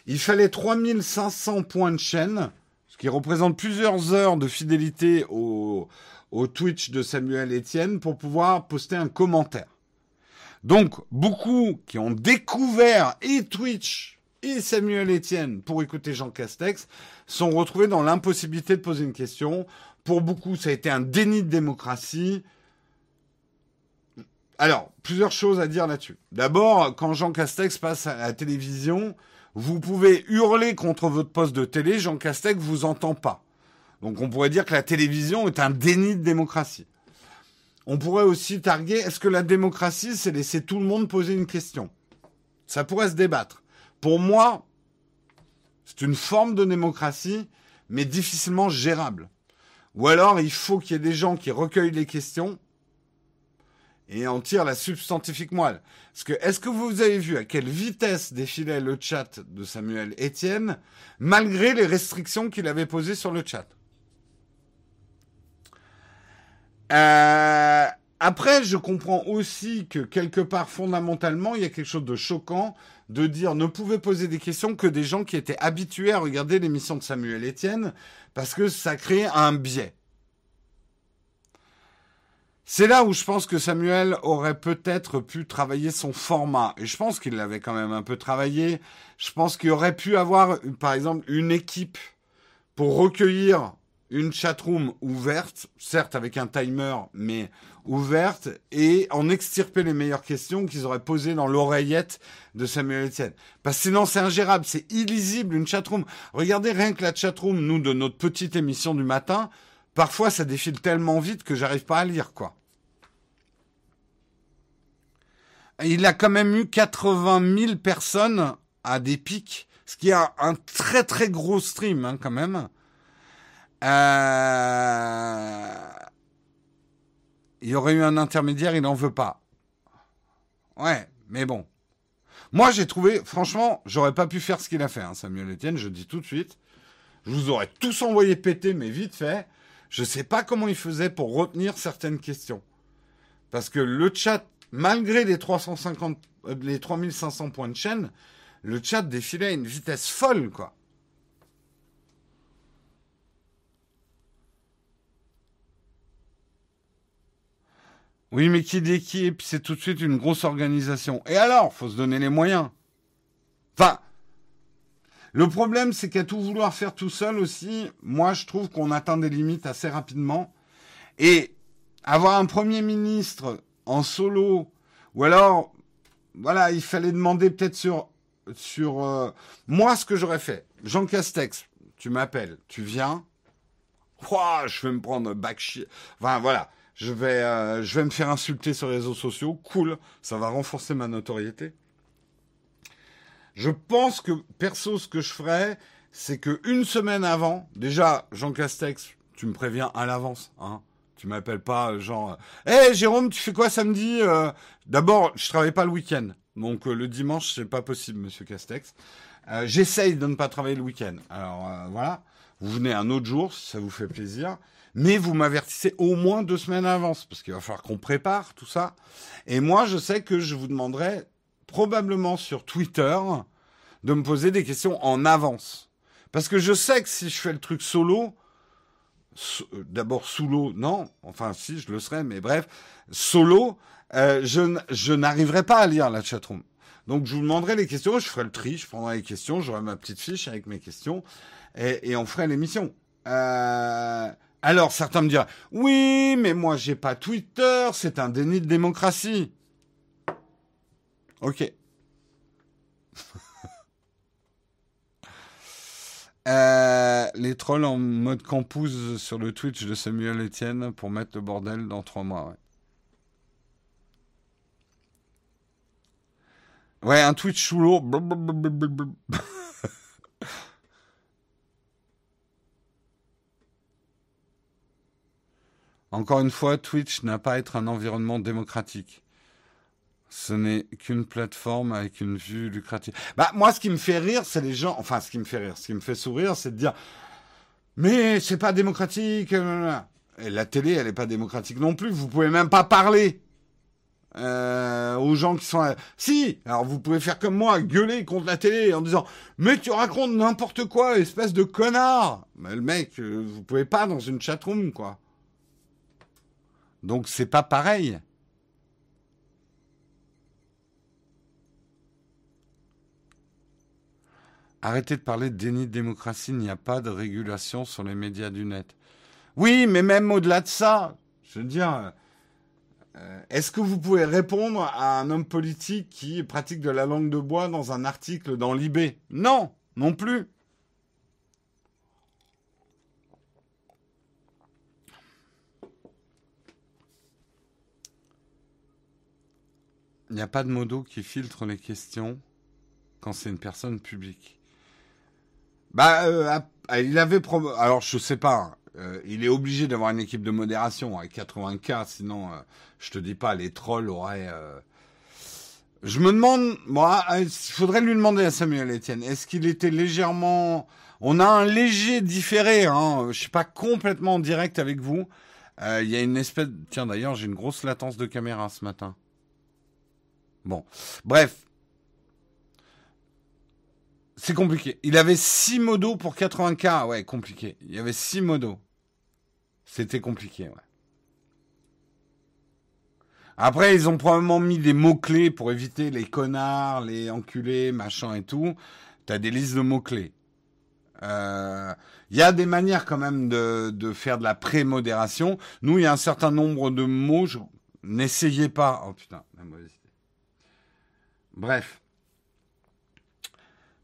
Il fallait 3500 points de chaîne, ce qui représente plusieurs heures de fidélité au, au Twitch de Samuel Etienne pour pouvoir poster un commentaire. Donc, beaucoup qui ont découvert et Twitch et Samuel Etienne pour écouter Jean Castex sont retrouvés dans l'impossibilité de poser une question. Pour beaucoup, ça a été un déni de démocratie. Alors, plusieurs choses à dire là-dessus. D'abord, quand Jean Castex passe à la télévision, vous pouvez hurler contre votre poste de télé, Jean Castex vous entend pas. Donc on pourrait dire que la télévision est un déni de démocratie. On pourrait aussi targuer, est-ce que la démocratie, c'est laisser tout le monde poser une question? Ça pourrait se débattre. Pour moi, c'est une forme de démocratie, mais difficilement gérable. Ou alors, il faut qu'il y ait des gens qui recueillent les questions et en tire la substantifique moelle. Est-ce que vous avez vu à quelle vitesse défilait le chat de Samuel Etienne, malgré les restrictions qu'il avait posées sur le chat? Euh, Après, je comprends aussi que quelque part, fondamentalement, il y a quelque chose de choquant de dire ne pouvait poser des questions que des gens qui étaient habitués à regarder l'émission de Samuel Etienne, parce que ça crée un biais. C'est là où je pense que Samuel aurait peut-être pu travailler son format. Et je pense qu'il l'avait quand même un peu travaillé. Je pense qu'il aurait pu avoir, par exemple, une équipe pour recueillir une chatroom ouverte, certes avec un timer, mais ouverte, et en extirper les meilleures questions qu'ils auraient posées dans l'oreillette de Samuel Etienne. Parce que sinon c'est ingérable, c'est illisible une chatroom. Regardez rien que la chatroom, nous, de notre petite émission du matin, parfois ça défile tellement vite que j'arrive pas à lire, quoi. Il a quand même eu 80 000 personnes à des pics, ce qui est un, très très gros stream hein, quand même. Euh... Il y aurait eu un intermédiaire, il n'en veut pas. Ouais, mais bon. Moi, j'ai trouvé, franchement, j'aurais pas pu faire ce qu'il a fait, hein, Samuel Etienne, je dis tout de suite. Je vous aurais tous envoyé péter, mais vite fait. Je sais pas comment il faisait pour retenir certaines questions. Parce que le chat, malgré les 350, euh, les 3500 points de chaîne, le chat défilait à une vitesse folle, quoi. Oui, mais qui dit équipe, c'est tout de suite une grosse organisation. Et alors, faut se donner les moyens. Enfin, le problème, c'est qu'à tout vouloir faire tout seul aussi, moi, je trouve qu'on atteint des limites assez rapidement. Et avoir un premier ministre en solo, ou alors, voilà, il fallait demander peut-être sur, sur euh, moi ce que j'aurais fait. Jean Castex, tu m'appelles, tu viens. Ouah, je vais me prendre back Enfin, voilà je vais, euh, je vais me faire insulter sur les réseaux sociaux. Cool, ça va renforcer ma notoriété. Je pense que, perso, ce que je ferais, c'est que une semaine avant, déjà, Jean Castex, tu me préviens à l'avance, hein. Tu m'appelles pas, euh, genre, hé euh, Jérôme, tu fais quoi samedi D'abord, je travaille pas le week-end, donc le dimanche, c'est pas possible, Monsieur Castex. J'essaye de ne pas travailler le week-end. Alors voilà, vous venez un autre jour, si ça vous fait plaisir mais vous m'avertissez au moins deux semaines à avance, parce qu'il va falloir qu'on prépare tout ça. Et moi, je sais que je vous demanderai probablement sur Twitter de me poser des questions en avance. Parce que je sais que si je fais le truc solo, euh, d'abord sous l'eau, non, enfin si, je le serais, mais bref, solo, euh, je, je n'arriverai pas à lire la chatroom. Donc je vous demanderai les questions, je ferai le tri, je prendrai les questions, j'aurai ma petite fiche avec mes questions, et, et on ferait l'émission. Euh, alors certains me diront oui, mais moi j'ai pas Twitter, c'est un déni de démocratie. Ok. Euh, les trolls en mode campus sur le Twitch de Samuel Etienne pour mettre le bordel dans trois mois. Ouais, un Twitch sous. Encore une fois, Twitch n'a pas à être un environnement démocratique. Ce n'est qu'une plateforme avec une vue lucrative. Bah, moi, ce qui me fait rire, c'est les gens. Enfin, ce qui me fait rire, ce qui me fait sourire, c'est de dire Mais c'est pas démocratique. Et la télé, elle n'est pas démocratique non plus. Vous pouvez même pas parler euh, aux gens qui sont. Si, alors vous pouvez faire comme moi, gueuler contre la télé en disant Mais tu racontes n'importe quoi, espèce de connard Mais le mec, euh, vous pouvez pas dans une chatroom, quoi. Donc c'est pas pareil. Arrêtez de parler de déni de démocratie, il n'y a pas de régulation sur les médias du net. Oui, mais même au-delà de ça, je veux dire, euh, est-ce que vous pouvez répondre à un homme politique qui pratique de la langue de bois dans un article dans l'IB Non, non plus. Il n'y a pas de modo qui filtre les questions quand c'est une personne publique. Bah, euh, il avait alors je sais pas. Euh, il est obligé d'avoir une équipe de modération à 80K, sinon, euh, je te dis pas, les trolls auraient... Je me demande, moi, il faudrait lui demander à Samuel Etienne, est-ce qu'il était légèrement... On a un léger différé, hein, je suis pas complètement en direct avec vous. Il y a une espèce... Tiens, d'ailleurs, j'ai une grosse latence de caméra ce matin. Bon, bref, c'est compliqué. Il avait 6 modos pour 80K. Ouais, compliqué. Il y avait 6 modos. C'était compliqué, ouais. Après, ils ont probablement mis des mots-clés pour éviter les connards, les enculés, machin et tout. T'as des listes de mots-clés. Il euh, y a des manières quand même de, faire de la pré-modération. Nous, il y a un certain nombre de mots. N'essayez pas. Oh putain, la mauvaise Bref.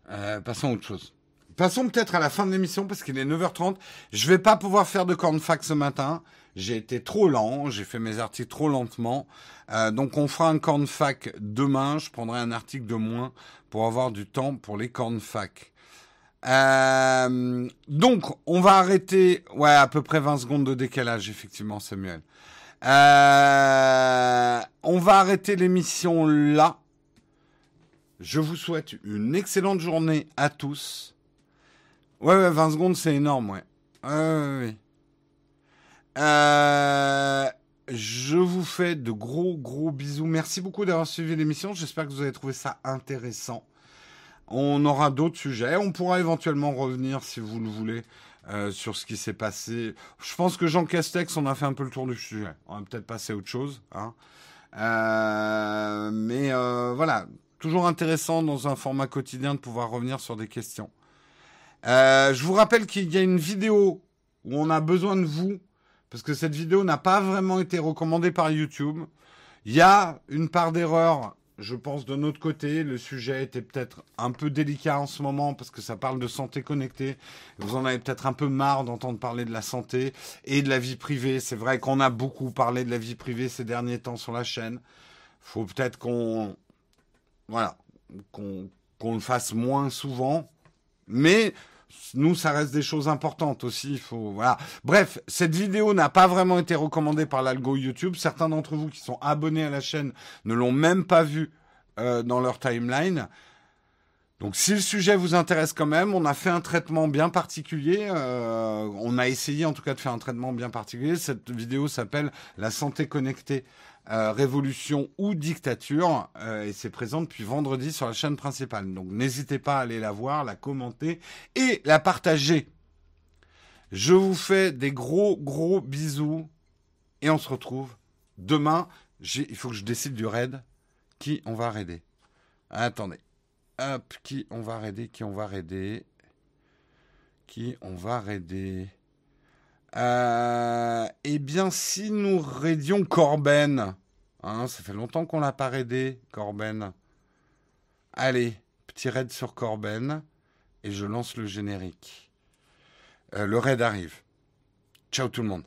Euh, passons à autre chose. Passons peut-être à la fin de l'émission parce qu'il est 9h30. Je vais pas pouvoir faire de cornfac ce matin. J'ai été trop lent, j'ai fait mes articles trop lentement. Euh, donc on fera un cornfac demain. Je prendrai un article de moins pour avoir du temps pour les cornfac. Euh, donc on va arrêter, ouais, à peu près 20 secondes de décalage, effectivement, Samuel. Euh, on va arrêter l'émission là. Je vous souhaite une excellente journée à tous. Ouais, ouais 20 secondes, c'est énorme, ouais. euh, je vous fais de gros, gros bisous. Merci beaucoup d'avoir suivi l'émission. J'espère que vous avez trouvé ça intéressant. On aura d'autres sujets. On pourra éventuellement revenir, si vous le voulez, euh, sur ce qui s'est passé. Je pense que Jean Castex, on a fait un peu le tour du sujet. On va peut-être passer à autre chose. Hein. Euh, mais voilà, toujours intéressant dans un format quotidien de pouvoir revenir sur des questions. Euh, je vous rappelle qu'il y a une vidéo où on a besoin de vous, parce que cette vidéo n'a pas vraiment été recommandée par YouTube. Il y a une part d'erreur, je pense, de notre côté. Le sujet était peut-être un peu délicat en ce moment, parce que ça parle de santé connectée. Vous en avez peut-être un peu marre d'entendre parler de la santé et de la vie privée. C'est vrai qu'on a beaucoup parlé de la vie privée ces derniers temps sur la chaîne. Faut peut-être qu'on voilà, qu'on le fasse moins souvent, mais nous, ça reste des choses importantes aussi. Il faut, voilà. Bref, cette vidéo n'a pas vraiment été recommandée par l'algo YouTube. Certains d'entre vous qui sont abonnés à la chaîne ne l'ont même pas vue euh, dans leur timeline. Donc, si le sujet vous intéresse quand même, on a fait un traitement bien particulier. Euh, on a essayé en tout cas de faire un traitement bien particulier. Cette vidéo s'appelle La santé connectée euh, révolution ou dictature, euh, et c'est présent depuis vendredi sur la chaîne principale. Donc n'hésitez pas à aller la voir, la commenter et la partager. Je vous fais des gros gros bisous et on se retrouve demain. Il faut que je décide du raid. Qui on va raider? Attendez. Qui on va raider? Qui on va raider? Qui on va raider? Euh, eh bien, si nous raidions Corben, hein, ça fait longtemps qu'on l'a pas raidé, Corben. Allez, petit raid sur Corben, et je lance le générique. Euh, le raid arrive. Ciao tout le monde.